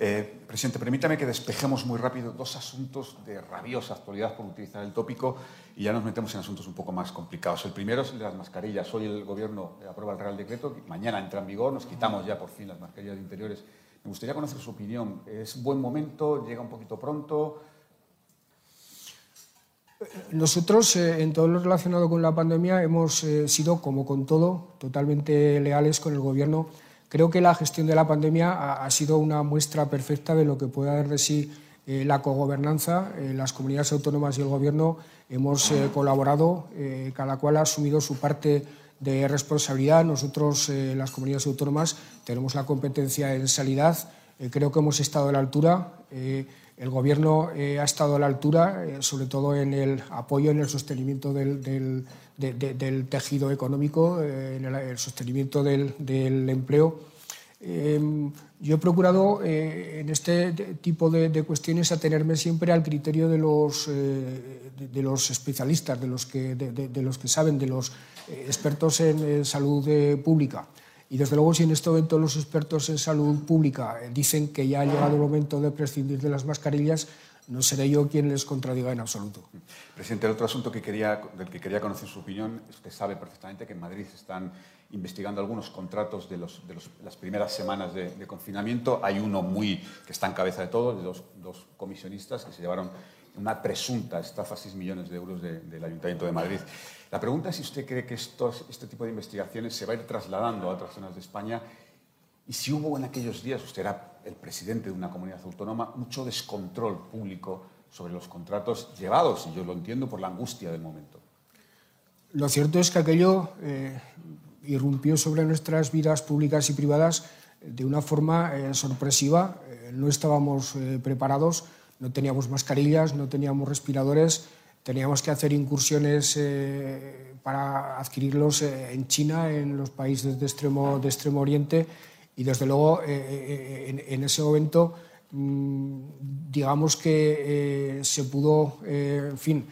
Eh, presidente, permítame que despejemos muy rápido dos asuntos de rabiosa actualidad, por utilizar el tópico, y ya nos metemos en asuntos un poco más complicados. El primero es el de las mascarillas. Hoy el Gobierno aprueba el Real Decreto, mañana entra en vigor, nos quitamos ya por fin las mascarillas de interiores. Me gustaría conocer su opinión. ¿Es buen momento? ¿Llega un poquito pronto? Nosotros, eh, en todo lo relacionado con la pandemia, hemos eh, sido, como con todo, totalmente leales con el Gobierno Creo que la gestión de la pandemia ha, sido una muestra perfecta de lo que puede dar de sí eh, la cogobernanza. Eh, las comunidades autónomas y el Gobierno hemos eh, colaborado, cada cual ha asumido su parte de responsabilidad. Nosotros, las comunidades autónomas, tenemos la competencia en sanidad. creo que hemos estado a la altura. El Gobierno ha estado a la altura, sobre todo en el apoyo, en el sostenimiento del, tejido económico, eh, en el, sostenimiento del, empleo. Em, yo he procurado eh, en este tipo de, cuestiones atenerme siempre al criterio de los, eh, especialistas, de, los que saben, de los expertos en, salud pública. Y desde luego, si en este momento los expertos en salud pública dicen que ya ha llegado el momento de prescindir de las mascarillas, no seré yo quien les contradiga en absoluto. Presidente, el otro asunto que quería, del que quería conocer su opinión, usted sabe perfectamente que en Madrid están investigando algunos contratos de, las primeras semanas de, confinamiento. Hay uno muy que está en cabeza de todos, de dos comisionistas que se llevaron una presunta estafa 6 millones de euros del Ayuntamiento de Madrid. La pregunta es si usted cree que este tipo de investigaciones se va a ir trasladando a otras zonas de España y si hubo en aquellos días, usted era el presidente de una comunidad autónoma, mucho descontrol público sobre los contratos llevados, y yo lo entiendo por la angustia del momento. Lo cierto es que aquello eh, irrumpió sobre nuestras vidas públicas y privadas de una forma eh, sorpresiva. Eh, no estábamos preparados, no teníamos mascarillas, no teníamos respiradores, teníamos que hacer incursiones para adquirirlos en China, en los países de extremo, de extremo oriente y desde luego, eh, eh, en, ese momento, mm, digamos que eh, se pudo, en fin,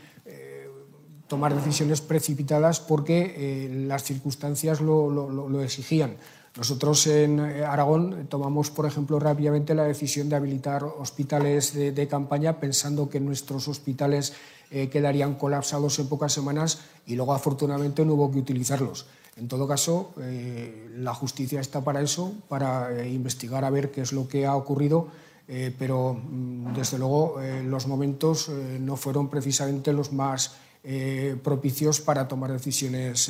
tomar decisiones precipitadas porque las circunstancias lo, exigían. Nosotros en Aragón tomamos, por ejemplo, rápidamente la decisión de habilitar hospitales de, campaña pensando que nuestros hospitales quedarían colapsados en pocas semanas y luego afortunadamente no hubo que utilizarlos. En todo caso, eh, la justicia está para eso, para eh, investigar a ver qué es lo que ha ocurrido, eh, pero mm, desde luego los momentos no fueron precisamente los más propicios para tomar decisiones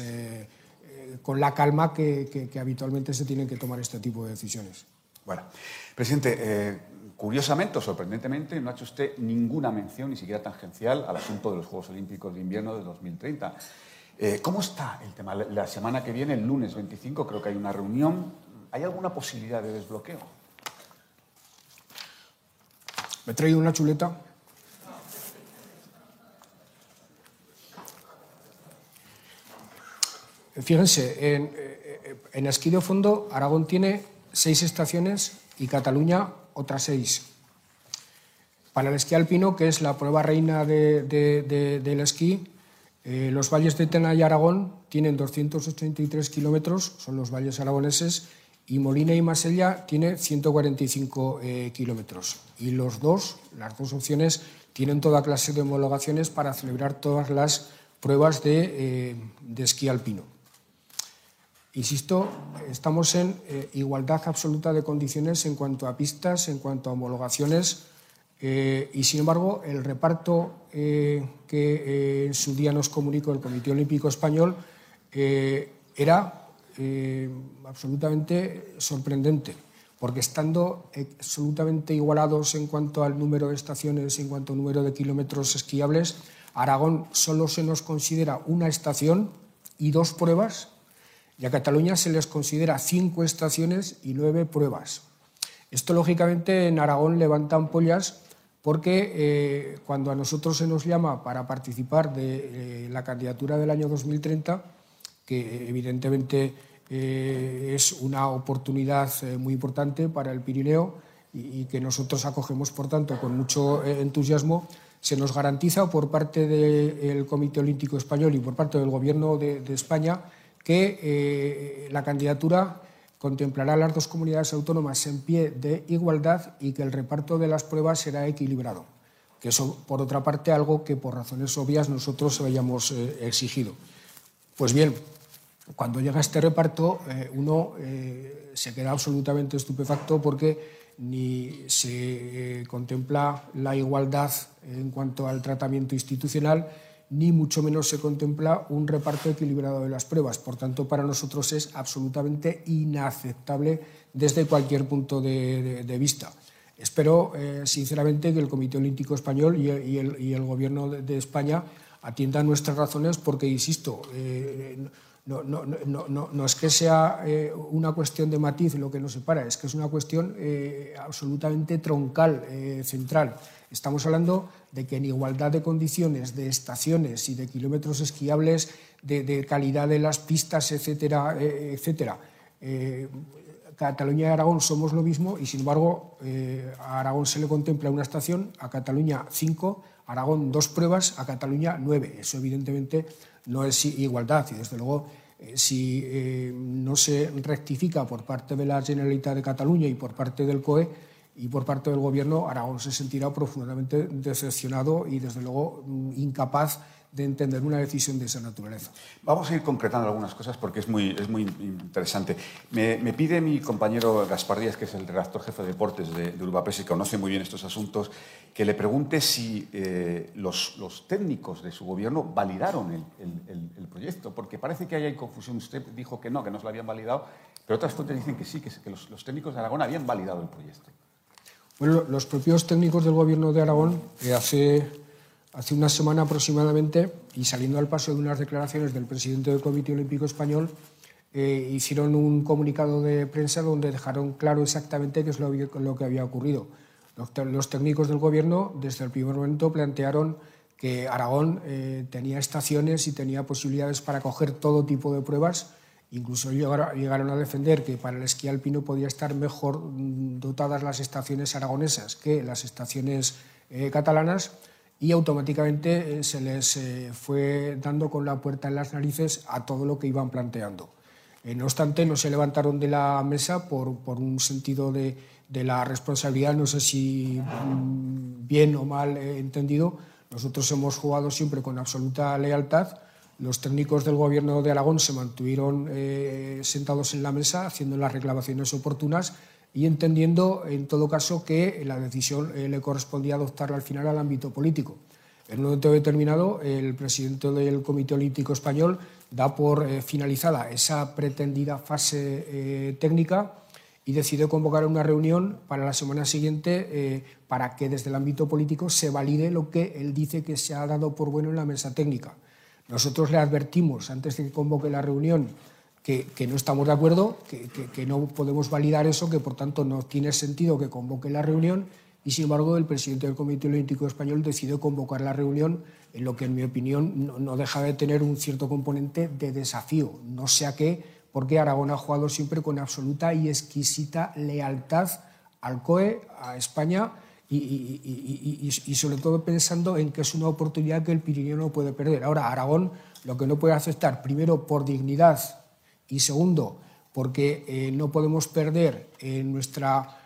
con la calma que, habitualmente se tienen que tomar este tipo de decisiones. Bueno, presidente, curiosamente o sorprendentemente no ha hecho usted ninguna mención, ni siquiera tangencial, al asunto de los Juegos Olímpicos de Invierno de 2030. Eh, ¿Cómo está el tema? La semana que viene, el lunes 25, creo que hay una reunión. ¿Hay alguna posibilidad de desbloqueo? Me he traído una chuleta. Fíjense, en, eh, en esquí de fondo, Aragón tiene seis estaciones y Cataluña otras seis. Para el esquí alpino, que es la prueba reina del esquí, eh, los valles de Tena y Aragón tienen 283 kilómetros, son los valles aragoneses, y Molina y Masella tiene 145 kilómetros. Y los dos, las dos opciones, tienen toda clase de homologaciones para celebrar todas las pruebas de, de esquí alpino. Insisto, estamos en eh, igualdad absoluta de condiciones en cuanto a pistas, en cuanto a homologaciones, eh, y sin embargo, el reparto eh, que en su día nos comunicó el Comité Olímpico Español era absolutamente sorprendente, porque estando absolutamente igualados en cuanto al número de estaciones, en cuanto al número de kilómetros esquiables, Aragón solo se nos considera una estación y dos pruebas y a Cataluña se les considera cinco estaciones y nueve pruebas. Esto, lógicamente, en Aragón levanta ampollas porque eh, cuando a nosotros se nos llama para participar de eh, la candidatura del año 2030, que evidentemente eh, es una oportunidad muy importante para el Pirineo y, que nosotros acogemos, por tanto, con mucho entusiasmo, se nos garantiza por parte del Comité Olímpico Español y por parte del Gobierno de España que eh, la candidatura contemplará a las dos comunidades autónomas en pie de igualdad y que el reparto de las pruebas será equilibrado. Que eso, por otra parte, algo que por razones obvias nosotros habíamos eh, exigido. Pues bien, cuando llega este reparto, eh, uno se queda absolutamente estupefacto porque ni se contempla la igualdad en cuanto al tratamiento institucional, ni mucho menos se contempla un reparto equilibrado de las pruebas. Por tanto, para nosotros es absolutamente inaceptable desde cualquier punto de, vista. Espero, eh, sinceramente, que el Comité Olímpico Español y el, Gobierno de, España atiendan nuestras razones porque, insisto, eh, no, es que sea eh, una cuestión de matiz lo que nos separa, es que es una cuestión absolutamente troncal, central. Estamos hablando de que en igualdad de condiciones, de estaciones y de kilómetros esquiables, de, calidad de las pistas, etcétera, eh, etcétera. Eh, Cataluña y Aragón somos lo mismo y, sin embargo, eh, a Aragón se le contempla una estación, a Cataluña cinco, a Aragón dos pruebas, a Cataluña nueve. Eso, evidentemente, no es igualdad y, desde luego, si no se rectifica por parte de la Generalitat de Cataluña y por parte del COE, y por parte del Gobierno Aragón se sentirá profundamente decepcionado y, desde luego, mm, incapaz de entender una decisión de esa naturaleza. Vamos a ir concretando algunas cosas porque es muy, es muy interesante. Me, pide mi compañero Gaspar Díaz, que es el redactor jefe de deportes de, de y conoce muy bien estos asuntos, que le pregunte si eh, los, técnicos de su gobierno validaron el, proyecto, porque parece que hay confusión. Usted dijo que no, que no se lo habían validado, pero otras fuentes dicen que sí, que, los técnicos de Aragón habían validado el proyecto. Bueno, los propios técnicos del Gobierno de Aragón, eh, hace, hace una semana aproximadamente, y saliendo al paso de unas declaraciones del presidente del Comité Olímpico Español, eh, hicieron un comunicado de prensa donde dejaron claro exactamente qué es lo, lo que había ocurrido. Los, técnicos del Gobierno, desde el primer momento, plantearon que Aragón eh, tenía estaciones y tenía posibilidades para coger todo tipo de pruebas Incluso llegaron a defender que para el esquí alpino podía estar mejor mm, dotadas las estaciones aragonesas que las estaciones eh, catalanas y automáticamente eh, se les eh, fue dando con la puerta en las narices a todo lo que iban planteando. no obstante, no se levantaron de la mesa por, un sentido de, la responsabilidad, no sé si mm, bien o mal entendido. Nosotros hemos jugado siempre con absoluta lealtad los técnicos del Gobierno de Aragón se mantuvieron eh, sentados en la mesa haciendo las reclamaciones oportunas y entendiendo, en todo caso, que la decisión eh, le correspondía adoptarla al final al ámbito político. En un momento determinado, el presidente del Comité Olímpico Español da por eh, finalizada esa pretendida fase técnica y decide convocar una reunión para la semana siguiente para que desde el ámbito político se valide lo que él dice que se ha dado por bueno en la mesa técnica. Nosotros le advertimos antes de que convoque la reunión que, no estamos de acuerdo, que, no podemos validar eso, que por tanto no tiene sentido que convoque la reunión y sin embargo el presidente del Comité Olímpico Español decidió convocar la reunión en lo que en mi opinión no, deja de tener un cierto componente de desafío. No sé a qué, porque Aragón ha jugado siempre con absoluta y exquisita lealtad al COE, a España y, sobre todo pensando en que es una oportunidad que el Pirineo no puede perder. Ahora, Aragón lo que no puede aceptar, primero por dignidad y segundo porque no podemos perder nuestra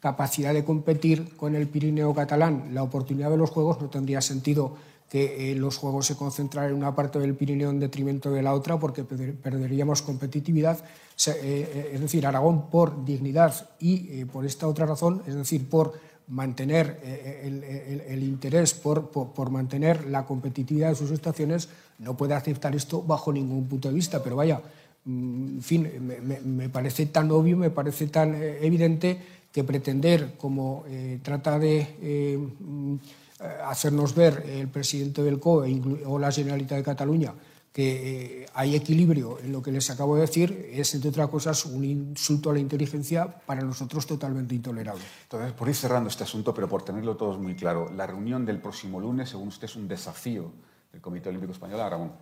capacidad de competir con el Pirineo catalán. La oportunidad de los Juegos no tendría sentido que los Juegos se concentraran en una parte del Pirineo en detrimento de la otra, porque perderíamos competitividad. es decir, Aragón por dignidad y por esta otra razón, es decir, por mantener eh, el, interés por, por, mantener la competitividad de sus estaciones, no puede aceptar esto bajo ningún punto de vista. Pero vaya, mm, en fin, me, parece tan obvio, me parece tan eh, evidente que pretender, como eh, trata de hacernos ver el presidente del COE o la Generalitat de Cataluña, que eh, hay equilibrio en lo que les acabo de decir, es, entre otras cosas, un insulto a la inteligencia para nosotros totalmente intolerable. Entonces, por ir cerrando este asunto, pero por tenerlo todos muy claro, la reunión del próximo lunes, según usted, es un desafío del Comité Olímpico Español a Aragón.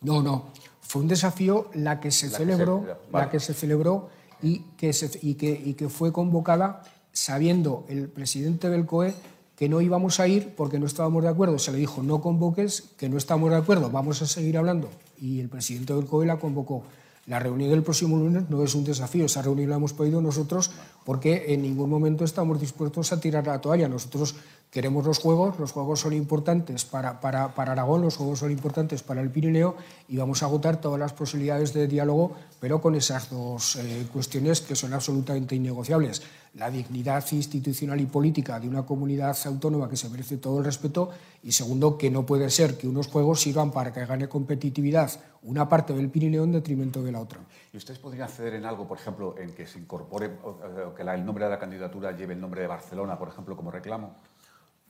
No, no, fue un desafío la que se celebró, la que se celebró y que, y, que, y que fue convocada sabiendo el presidente del COE que no íbamos a ir porque no estábamos de acuerdo. Se le dijo, no convoques, que no estamos de acuerdo, vamos a seguir hablando. Y el presidente del COE la convocó. La reunión del próximo lunes no es un desafío, esa reunión la hemos pedido nosotros porque en ningún momento estamos dispuestos a tirar la toalla. Nosotros queremos los Juegos, los Juegos son importantes para, para, para, Aragón, los Juegos son importantes para el Pirineo y vamos a agotar todas las posibilidades de diálogo, pero con esas dos eh, cuestiones que son absolutamente innegociables. La dignidad institucional y política de una comunidad autónoma que se merece todo el respeto y segundo, que no puede ser que unos Juegos sirvan para que gane competitividad una parte del Pirineo en detrimento de la otra. ¿Y ustedes podrían ceder en algo, por ejemplo, en que se incorpore o que el nombre de la candidatura lleve el nombre de Barcelona, por ejemplo, como reclamo?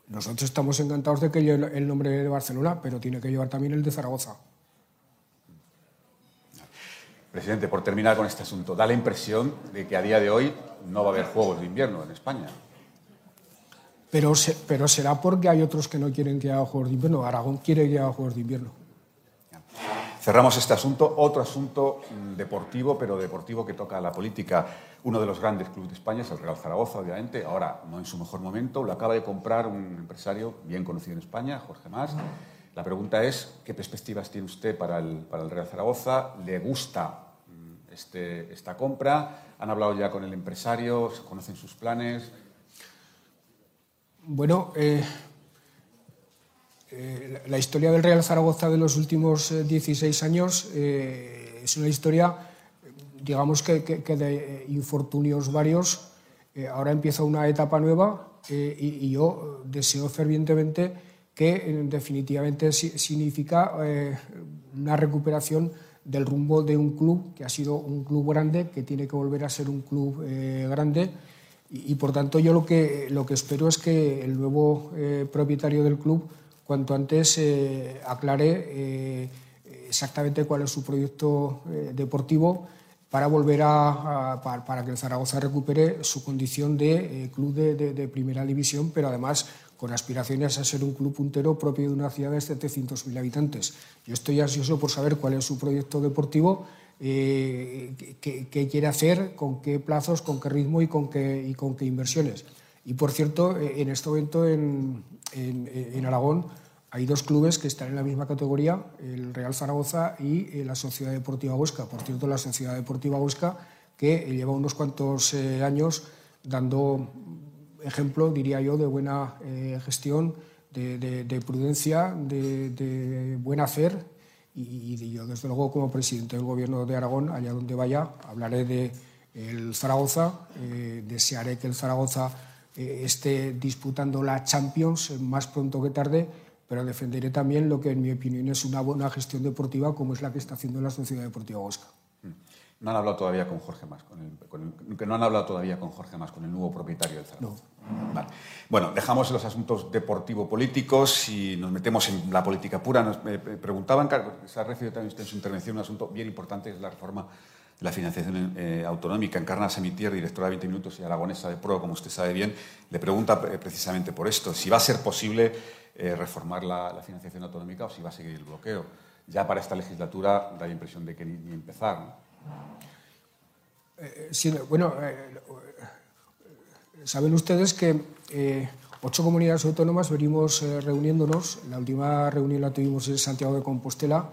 Nosotros estamos encantados de que lleve el nombre de Barcelona, pero tiene que llevar también el de Zaragoza. Presidente, por terminar con este asunto, da la impresión de que a día de hoy no va a haber Juegos de Invierno en España. Pero, pero será porque hay otros que no quieren que haya Juegos de Invierno. Aragón quiere que haya Juegos de Invierno. Cerramos este asunto. Otro asunto mm, deportivo, pero deportivo que toca a la política. Uno de los grandes clubes de España es el Real Zaragoza, obviamente. Ahora, no en su mejor momento. Lo acaba de comprar un empresario bien conocido en España, Jorge Mas. La pregunta es, ¿qué perspectivas tiene usted para el, Real Zaragoza? ¿Le gusta mm, este, esta compra? ¿Han hablado ya con el empresario? ¿Conocen sus planes? Bueno, eh, eh, la historia del Real Zaragoza de los últimos 16 eh, años eh, es una historia, digamos que, de infortunios varios. ahora empieza una etapa nueva y, yo deseo fervientemente que definitivamente significa una recuperación del rumbo de un club que ha sido un club grande, que tiene que volver a ser un club grande. Y, por tanto yo lo que, lo que espero es que el nuevo propietario del club cuanto antes eh, aclare eh, exactamente cuál es su proyecto eh, deportivo para volver a, para, que el Zaragoza recupere su condición de club de, primera división, pero además con aspiraciones a ser un club puntero propio de una ciudad de 700.000 habitantes. Yo estoy ansioso por saber cuál es su proyecto deportivo, qué, quiere hacer, con qué plazos, con qué ritmo y con qué, y con qué inversiones. Y por cierto, en este momento en, en, Aragón hay dos clubes que están en la misma categoría, el Real Zaragoza y eh, la Sociedad Deportiva Huesca. Por cierto, la Sociedad Deportiva Huesca que lleva unos cuantos eh, años dando ejemplo, diría yo, de buena eh, gestión, de, prudencia, de, buen hacer. Y, yo, desde luego, como presidente del Gobierno de Aragón, allá donde vaya, hablaré de el Zaragoza, desearé que el Zaragoza eh, esté disputando la Champions más pronto que tarde, pero defenderé también lo que en mi opinión es una buena gestión deportiva como es la que está haciendo la Sociedad Deportiva Huesca. Mm. No han hablado todavía con Jorge Más, con que no han hablado todavía con Jorge Más, con el nuevo propietario del Zaragoza. Vale. Bueno, dejamos los asuntos deportivo-políticos y nos metemos en la política pura. Nos preguntaban, se ha referido también usted en su intervención, un asunto bien importante, es la reforma la financiación eh, autonómica. Encarna Semitier, directora de 20 Minutos y aragonesa de PRO, como usted sabe bien, le pregunta eh, precisamente por esto, si va a ser posible eh, reformar la, financiación autonómica o si va a seguir el bloqueo. Ya para esta legislatura da la impresión de que ni, empezar. bueno, saben ustedes que ocho comunidades autónomas venimos reuniéndonos. La última reunión la tuvimos en Santiago de Compostela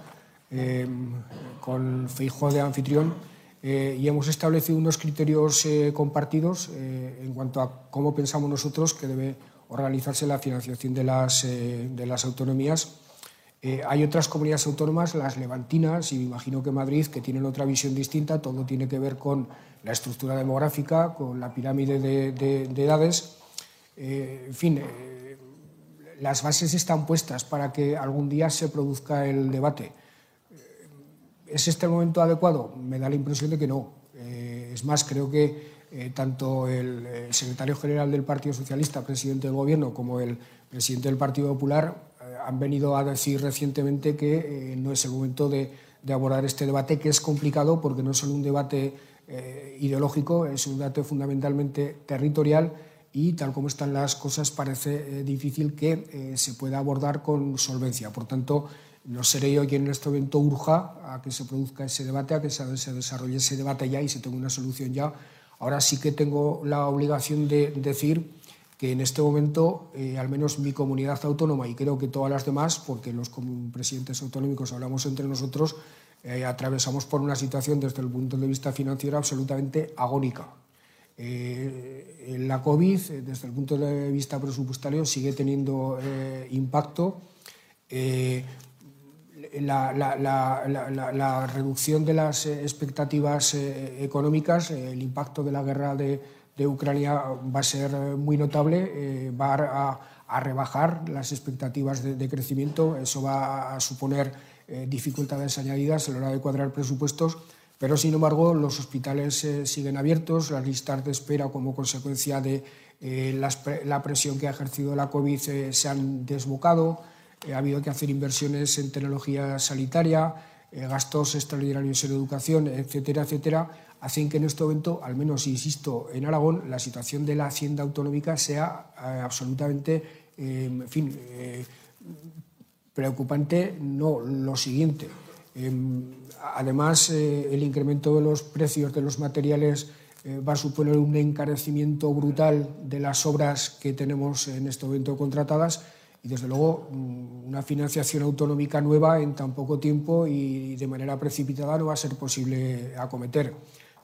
con Feijóo de anfitrión y hemos establecido unos criterios compartidos en cuanto a cómo pensamos nosotros que debe organizarse la financiación de las, de las autonomías. hay otras comunidades autónomas, las levantinas, y me imagino que Madrid, que tienen otra visión distinta, todo tiene que ver con la estructura demográfica, con la pirámide de, edades. en fin, las bases están puestas para que algún día se produzca el debate. ¿Es este el momento adecuado? Me da la impresión de que no. Eh, es más, creo que eh, tanto el, secretario general del Partido Socialista, presidente del Gobierno, como el presidente del Partido Popular eh, han venido a decir recientemente que no es el momento de, abordar este debate, que es complicado porque no es solo un debate ideológico, es un debate fundamentalmente territorial y tal como están las cosas parece difícil que se pueda abordar con solvencia. Por tanto, no seré yo quien en este momento urja a que se produzca ese debate, a que se, desarrolle ese debate ya y se tenga una solución ya. Ahora sí que tengo la obligación de decir que en este momento, eh, al menos mi comunidad autónoma y creo que todas las demás, porque los presidentes autonómicos hablamos entre nosotros, atravesamos por una situación desde el punto de vista financiero absolutamente agónica. Eh, la COVID, eh, desde el punto de vista presupuestario, sigue teniendo eh, impacto. La, reducción de las expectativas económicas, el impacto de la guerra de, Ucrania va a ser muy notable, va a, rebajar las expectativas de, crecimiento, eso va a suponer dificultades añadidas a la hora de cuadrar presupuestos pero, sin embargo, los hospitales eh, siguen abiertos, las listas de espera como consecuencia de eh, la presión que ha ejercido la COVID eh, se han desbocado, ha habido que hacer inversiones en tecnología sanitaria, gastos extraordinarios en educación, etcétera, etcétera, hacen que en este momento, al menos, insisto, en Aragón, la situación de la hacienda autonómica sea absolutamente, en fin, preocupante, no lo siguiente. Em, Además, eh, el incremento de los precios de los materiales eh, va a suponer un encarecimiento brutal de las obras que tenemos en este momento contratadas y, desde luego, mm, una financiación autonómica nueva en tan poco tiempo y de manera precipitada no va a ser posible acometer.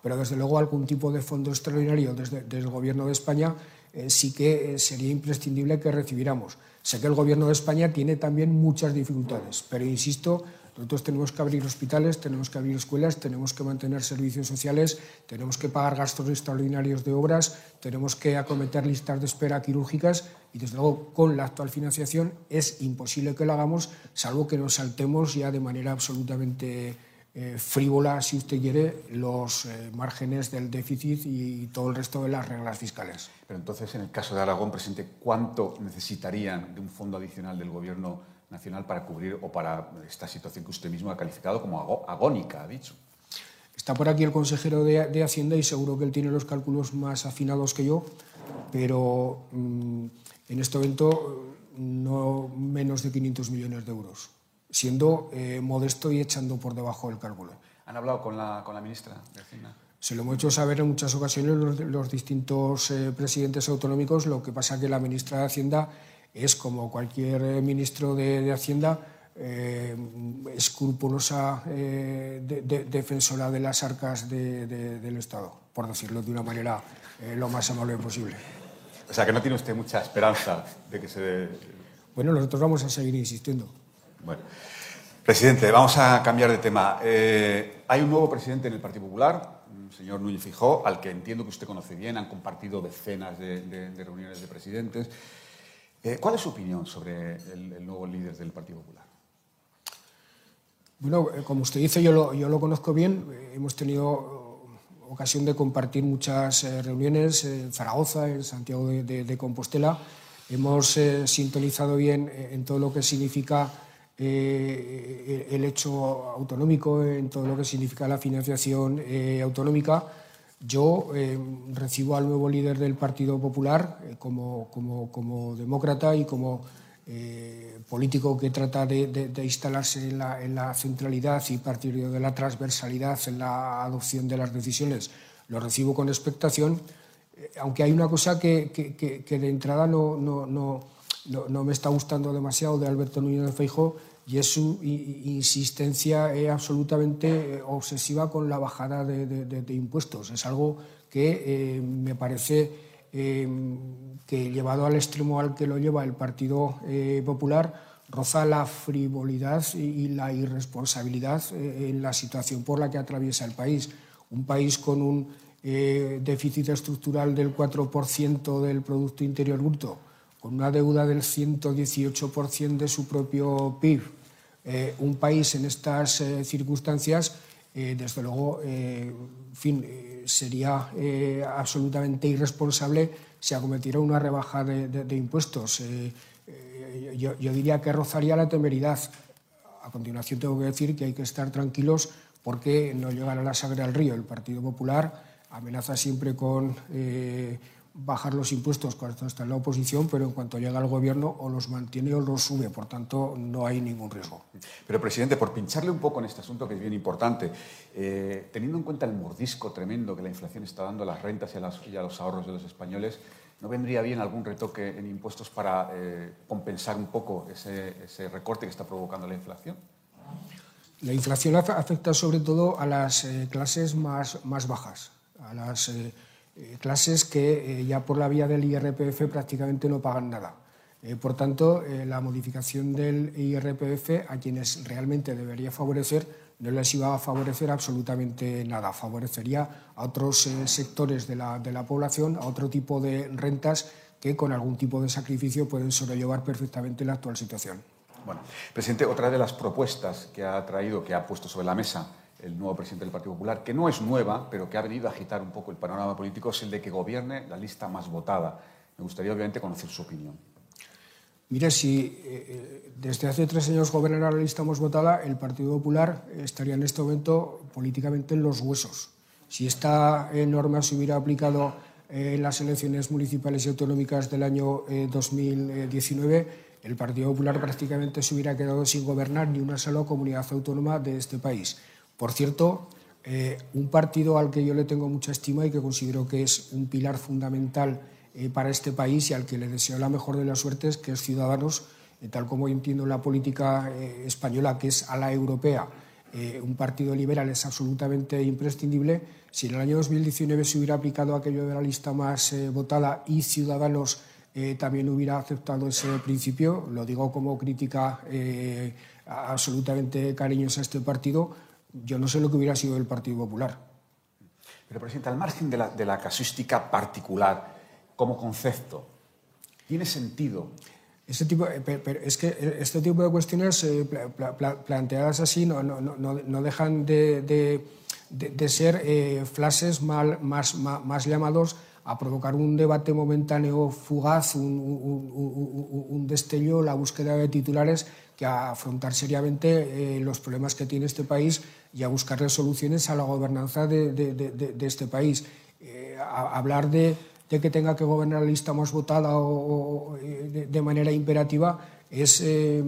Pero, desde luego, algún tipo de fondo extraordinario desde, el Gobierno de España eh, sí que sería imprescindible que recibiéramos. Sé que el Gobierno de España tiene también muchas dificultades, pero insisto, nosotros tenemos que abrir hospitales, tenemos que abrir escuelas, tenemos que mantener servicios sociales, tenemos que pagar gastos extraordinarios de obras, tenemos que acometer listas de espera quirúrgicas y, desde luego, con la actual financiación es imposible que lo hagamos, salvo que nos saltemos ya de manera absolutamente eh, frívola, si usted quiere, los eh, márgenes del déficit y todo el resto de las reglas fiscales. Pero entonces, en el caso de Aragón, presidente, ¿cuánto necesitarían de un fondo adicional del Gobierno nacional para cubrir o para esta situación que usted mismo ha calificado como agónica, ha dicho. Está por aquí el consejero de, Hacienda y seguro que él tiene los cálculos más afinados que yo, pero mm, en este momento no menos de 500 millones de euros, siendo eh, modesto y echando por debajo el cálculo. ¿Han hablado con la, con la ministra de Hacienda? Se lo hemos hecho saber en muchas ocasiones los, los distintos eh, presidentes autonómicos, lo que pasa que la ministra de Hacienda es, como cualquier eh, ministro de, Hacienda, eh, escrupulosa eh, defensora de las arcas del Estado, por decirlo de una manera lo más amable posible. O sea, que no tiene usted mucha esperanza de que se... Bueno, nosotros vamos a seguir insistiendo. Bueno. Presidente, vamos a cambiar de tema. hay un nuevo presidente en el Partido Popular, el señor Núñez Fijó, al que entiendo que usted conoce bien, han compartido decenas de reuniones de presidentes. Eh, ¿Cuál es su opinión sobre el, nuevo líder del Partido Popular? Bueno, eh, como usted dice, yo lo, conozco bien. Eh, hemos tenido ocasión de compartir muchas reuniones en Zaragoza, en Santiago de, Compostela. Hemos sintonizado bien en todo lo que significa el hecho autonómico, en todo lo que significa la financiación autonómica. Yo eh, recibo al nuevo líder del Partido Popular eh, como, como, demócrata y como eh, político que trata de, instalarse en la, centralidad y partir de la transversalidad en la adopción de las decisiones. Lo recibo con expectación, aunque hay una cosa que, que, de entrada no, no, no, no, me está gustando demasiado de Alberto Núñez de Feijóo, y es su insistencia absolutamente obsesiva con la bajada de, impuestos. Es algo que me parece que llevado al extremo al que lo lleva el Partido Popular, roza la frivolidad y la irresponsabilidad en la situación por la que atraviesa el país. Un país con un eh, déficit estructural del 4% del Producto Interior Bruto, con una deuda del 118% de su propio PIB, eh, un país en estas eh, circunstancias, desde luego, fin, sería absolutamente irresponsable si acometiera una rebaja de, impuestos. Yo, yo, diría que rozaría la temeridad. A continuación tengo que decir que hay que estar tranquilos porque no llegará la sangre al río. El Partido Popular amenaza siempre con eh, bajar los impuestos cuando está en la oposición, pero en cuanto llega al gobierno o los mantiene o los sube. Por tanto, no hay ningún riesgo. Pero, presidente, por pincharle un poco en este asunto que es bien importante, eh, teniendo en cuenta el mordisco tremendo que la inflación está dando a las rentas y a, los ahorros de los españoles, ¿no vendría bien algún retoque en impuestos para eh, compensar un poco ese, ese recorte que está provocando la inflación? La inflación afecta sobre todo a las clases más, más bajas a las eh, eh, clases que eh, ya por la vía del IRPF prácticamente no pagan nada. por tanto, la modificación del IRPF a quienes realmente debería favorecer no les iba a favorecer absolutamente nada. Favorecería a otros sectores de la, de la población, a otro tipo de rentas que con algún tipo de sacrificio pueden sobrellevar perfectamente la actual situación. Bueno, presidente, otra de las propuestas que ha traído, que ha puesto sobre la mesa el nuevo presidente del Partido Popular, que no es nueva, pero que ha venido a agitar un poco el panorama político, es el de que gobierne la lista más votada. Me gustaría, obviamente, conocer su opinión. Mire, si eh, desde hace tres años gobernara la lista más votada, el Partido Popular estaría en este momento políticamente en los huesos. Si esta norma se hubiera aplicado en las elecciones municipales y autonómicas del año 2019, eh, el Partido Popular prácticamente se hubiera quedado sin gobernar ni una sola comunidad autónoma de este país. Por cierto, eh, un partido al que yo le tengo mucha estima y que considero que es un pilar fundamental eh, para este país y al que le deseo la mejor de las suertes, que es Ciudadanos, eh, tal como entiendo la política española, que es a la europea. un partido liberal es absolutamente imprescindible. Si en el año 2019 se hubiera aplicado aquello de la lista más votada y Ciudadanos también hubiera aceptado ese principio, lo digo como crítica absolutamente cariñosa a este partido, yo no sé lo que hubiera sido el Partido Popular. Pero, presidente, al margen de la, casuística particular, como concepto, ¿tiene sentido este tipo, eh, es que este tipo de cuestiones eh, planteadas así no, dejan de, ser eh, flashes más, llamados a provocar un debate momentáneo fugaz, un, destello, la búsqueda de titulares que afrontar seriamente los problemas que tiene este país y a buscarle soluciones a la gobernanza de, este país. Eh, hablar de, que tenga que gobernar la lista más votada o, eh, de, manera imperativa es eh,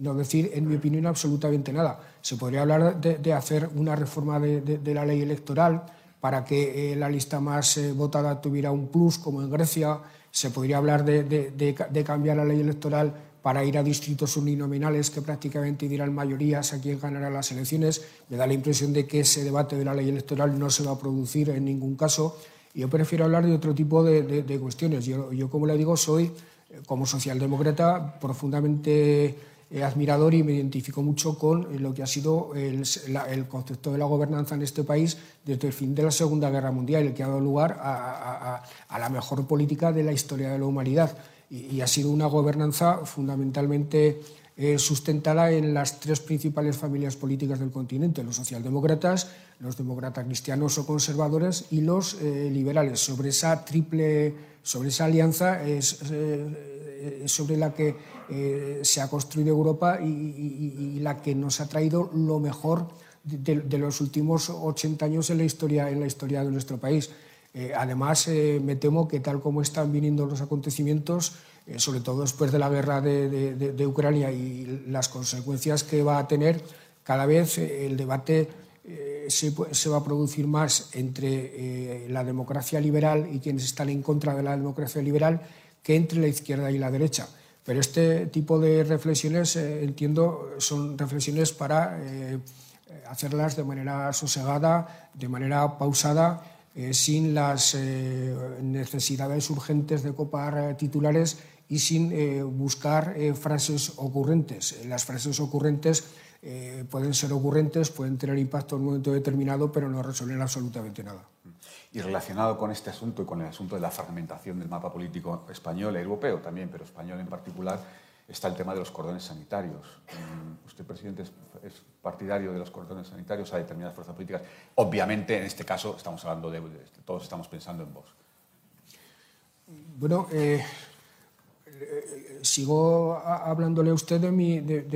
no decir, en mi opinión, absolutamente nada. Se podría hablar de, hacer una reforma de, la ley electoral para que la lista más votada tuviera un plus, como en Grecia. Se podría hablar de cambiar la ley electoral para ir a distritos uninominales que prácticamente dirán mayorías a quién ganará las elecciones. Me da la impresión de que ese debate de la ley electoral no se va a producir en ningún caso. Yo prefiero hablar de otro tipo de, cuestiones. Yo, como le digo, soy, eh, como socialdemócrata, profundamente eh, admirador y me identifico mucho con lo que ha sido el, concepto de la gobernanza en este país desde el fin de la Segunda Guerra Mundial, el que ha dado lugar a la mejor política de la historia de la humanidad y, ha sido una gobernanza fundamentalmente eh, sustentada en las tres principales familias políticas del continente, los socialdemócratas, los demócratas cristianos o conservadores y los eh, liberales. Sobre esa triple, sobre esa alianza es eh, sobre la que se ha construido Europa y, la que nos ha traído lo mejor de, de, los últimos 80 años en la historia, en la historia de nuestro país. Eh, además, eh, me temo que tal como están viniendo los acontecimientos, eh, sobre todo después de la guerra de, Ucrania y las consecuencias que va a tener, cada vez el debate se, va a producir más entre la democracia liberal y quienes están en contra de la democracia liberal que entre la izquierda y la derecha. Pero este tipo de reflexiones, entiendo, son reflexiones para hacerlas de manera sosegada, de manera pausada, eh, sin las necesidades urgentes de copar titulares y sin buscar frases ocurrentes. Las frases ocurrentes pueden ser ocurrentes, pueden tener impacto en un momento determinado, pero no resuelven absolutamente nada. Y relacionado con este asunto y con el asunto de la fragmentación del mapa político español e europeo también, pero español en particular, está el tema de los cordones sanitarios. Mm, usted, presidente, es, partidario de los cordones sanitarios a determinadas fuerzas políticas. Obviamente, en este caso, estamos hablando de, todos estamos pensando en vos. Bueno, eh, eh, sigo hablándole a usted de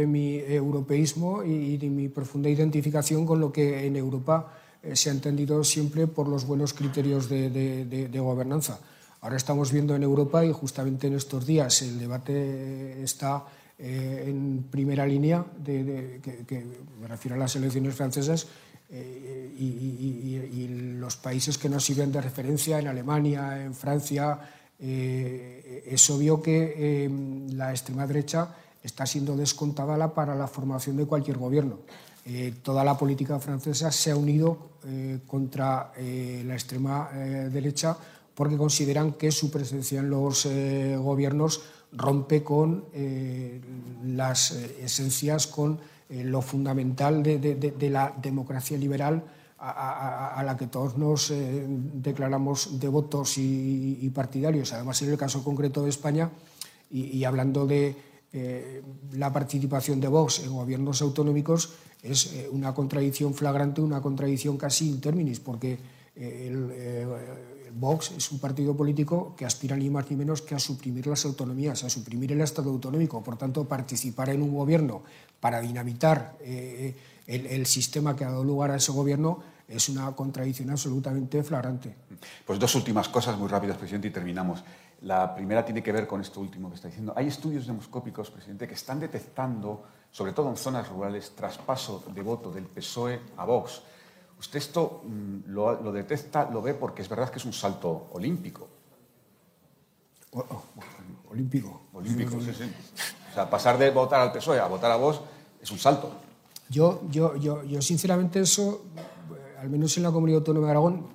mi, europeísmo y de mi profunda identificación con lo que en Europa eh, se ha entendido siempre por los buenos criterios de, gobernanza. Ahora estamos viendo en Europa y justamente en estos días el debate está eh, en primera línea, que, me refiero a las elecciones francesas, eh, y, los países que nos sirven de referencia, en Alemania, en Francia, es obvio que la extrema derecha está siendo descontada para la formación de cualquier gobierno. Eh, toda la política francesa se ha unido eh, contra eh, la extrema derecha porque consideran que su presencia en los gobiernos rompe con las esencias, con lo fundamental de, la democracia liberal a, la que todos nos declaramos devotos y, partidarios. Además, en el caso concreto de España, y hablando de la participación de Vox en gobiernos autonómicos, es eh, una contradicción flagrante, una contradicción casi in terminis, porque eh, el, eh, Vox es un partido político que aspira ni más ni menos que a suprimir las autonomías, a suprimir el Estado autonómico. Por tanto, participar en un gobierno para dinamitar el, sistema que ha dado lugar a ese gobierno es una contradicción absolutamente flagrante. Pues dos últimas cosas muy rápidas, presidente, y terminamos. La primera tiene que ver con esto último que está diciendo. Hay estudios demoscópicos, presidente, que están detectando sobre todo en zonas rurales, traspaso de voto del PSOE a Vox. Usted esto mm, lo, detecta, lo ve porque es verdad que es un salto olímpico. Oh, oh, olímpico. Olímpico, sí, sí. O sea, pasar de votar al PSOE a votar a Vox es un salto. Yo, yo, yo, yo sinceramente eso, eh, al menos en la Comunidad Autónoma de Aragón,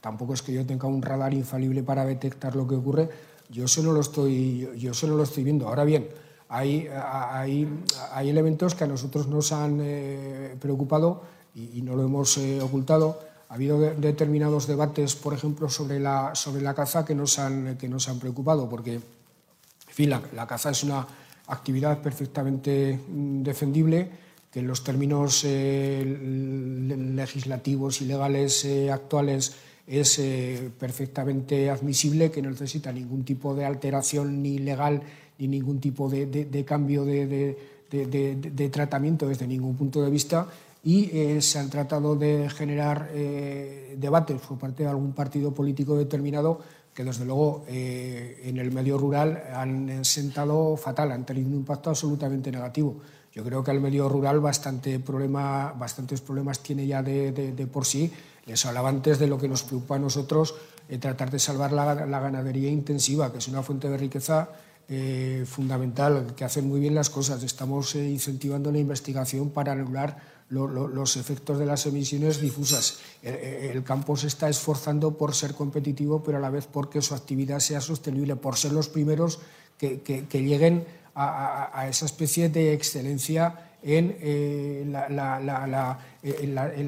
tampoco es que yo tenga un radar infalible para detectar lo que ocurre, yo eso no lo estoy, yo eso no lo estoy viendo. Ahora bien, hay, hay, elementos que a nosotros nos han eh, preocupado y, no lo hemos eh, ocultado. Ha habido determinados debates, por ejemplo, sobre la, sobre la caza que nos, han, que nos han preocupado, porque en fin, la, caza es una actividad perfectamente mm, defendible, que en los términos eh, legislativos y legales actuales es perfectamente admisible, que no necesita ningún tipo de alteración ni legal y ningún tipo de, cambio de, tratamiento desde ningún punto de vista y eh, se han tratado de generar eh, debates por parte de algún partido político determinado que desde luego eh, en el medio rural han sentado fatal, han tenido un impacto absolutamente negativo. Yo creo que el medio rural bastante problema, bastantes problemas tiene ya de, por sí. Les hablaba antes de lo que nos preocupa a nosotros, tratar de salvar la, la, ganadería intensiva, que es una fuente de riqueza eh, fundamental, que hacen muy bien las cosas. Estamos eh, incentivando la investigación para anular los efectos de las emisiones difusas. El, campo se está esforzando por ser competitivo, pero a la vez porque su actividad sea sostenible, por ser los primeros que, lleguen a, esa especie de excelencia en, eh,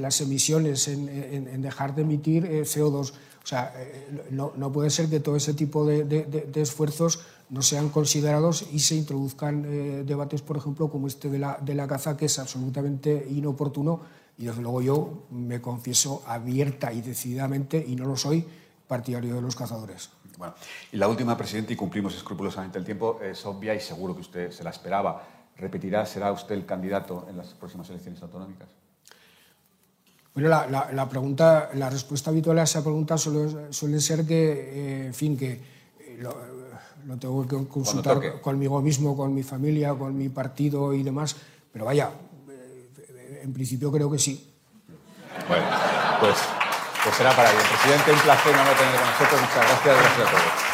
las emisiones, en, dejar de emitir CO2. O sea, no, puede ser que todo ese tipo de esfuerzos no sean considerados y se introduzcan eh, debates, por ejemplo, como este de la, de la caza, que es absolutamente inoportuno y desde luego yo me confieso abierta y decididamente, y no lo soy, partidario de los cazadores. Bueno, y la última, presidente, y cumplimos escrupulosamente el tiempo, es obvia y seguro que usted se la esperaba. ¿Repetirá, será usted el candidato en las próximas elecciones autonómicas? Bueno, la, la, pregunta, la respuesta habitual a esa pregunta suele, suele ser que, eh, en fin, que eh, lo tengo que consultar conmigo mismo, con mi familia, con mi partido y demás, pero vaya, eh, en principio creo que sí. Bueno, pues, pues será para ello. Presidente, un placer no tener con nosotros. Muchas gracias. Gracias a todos.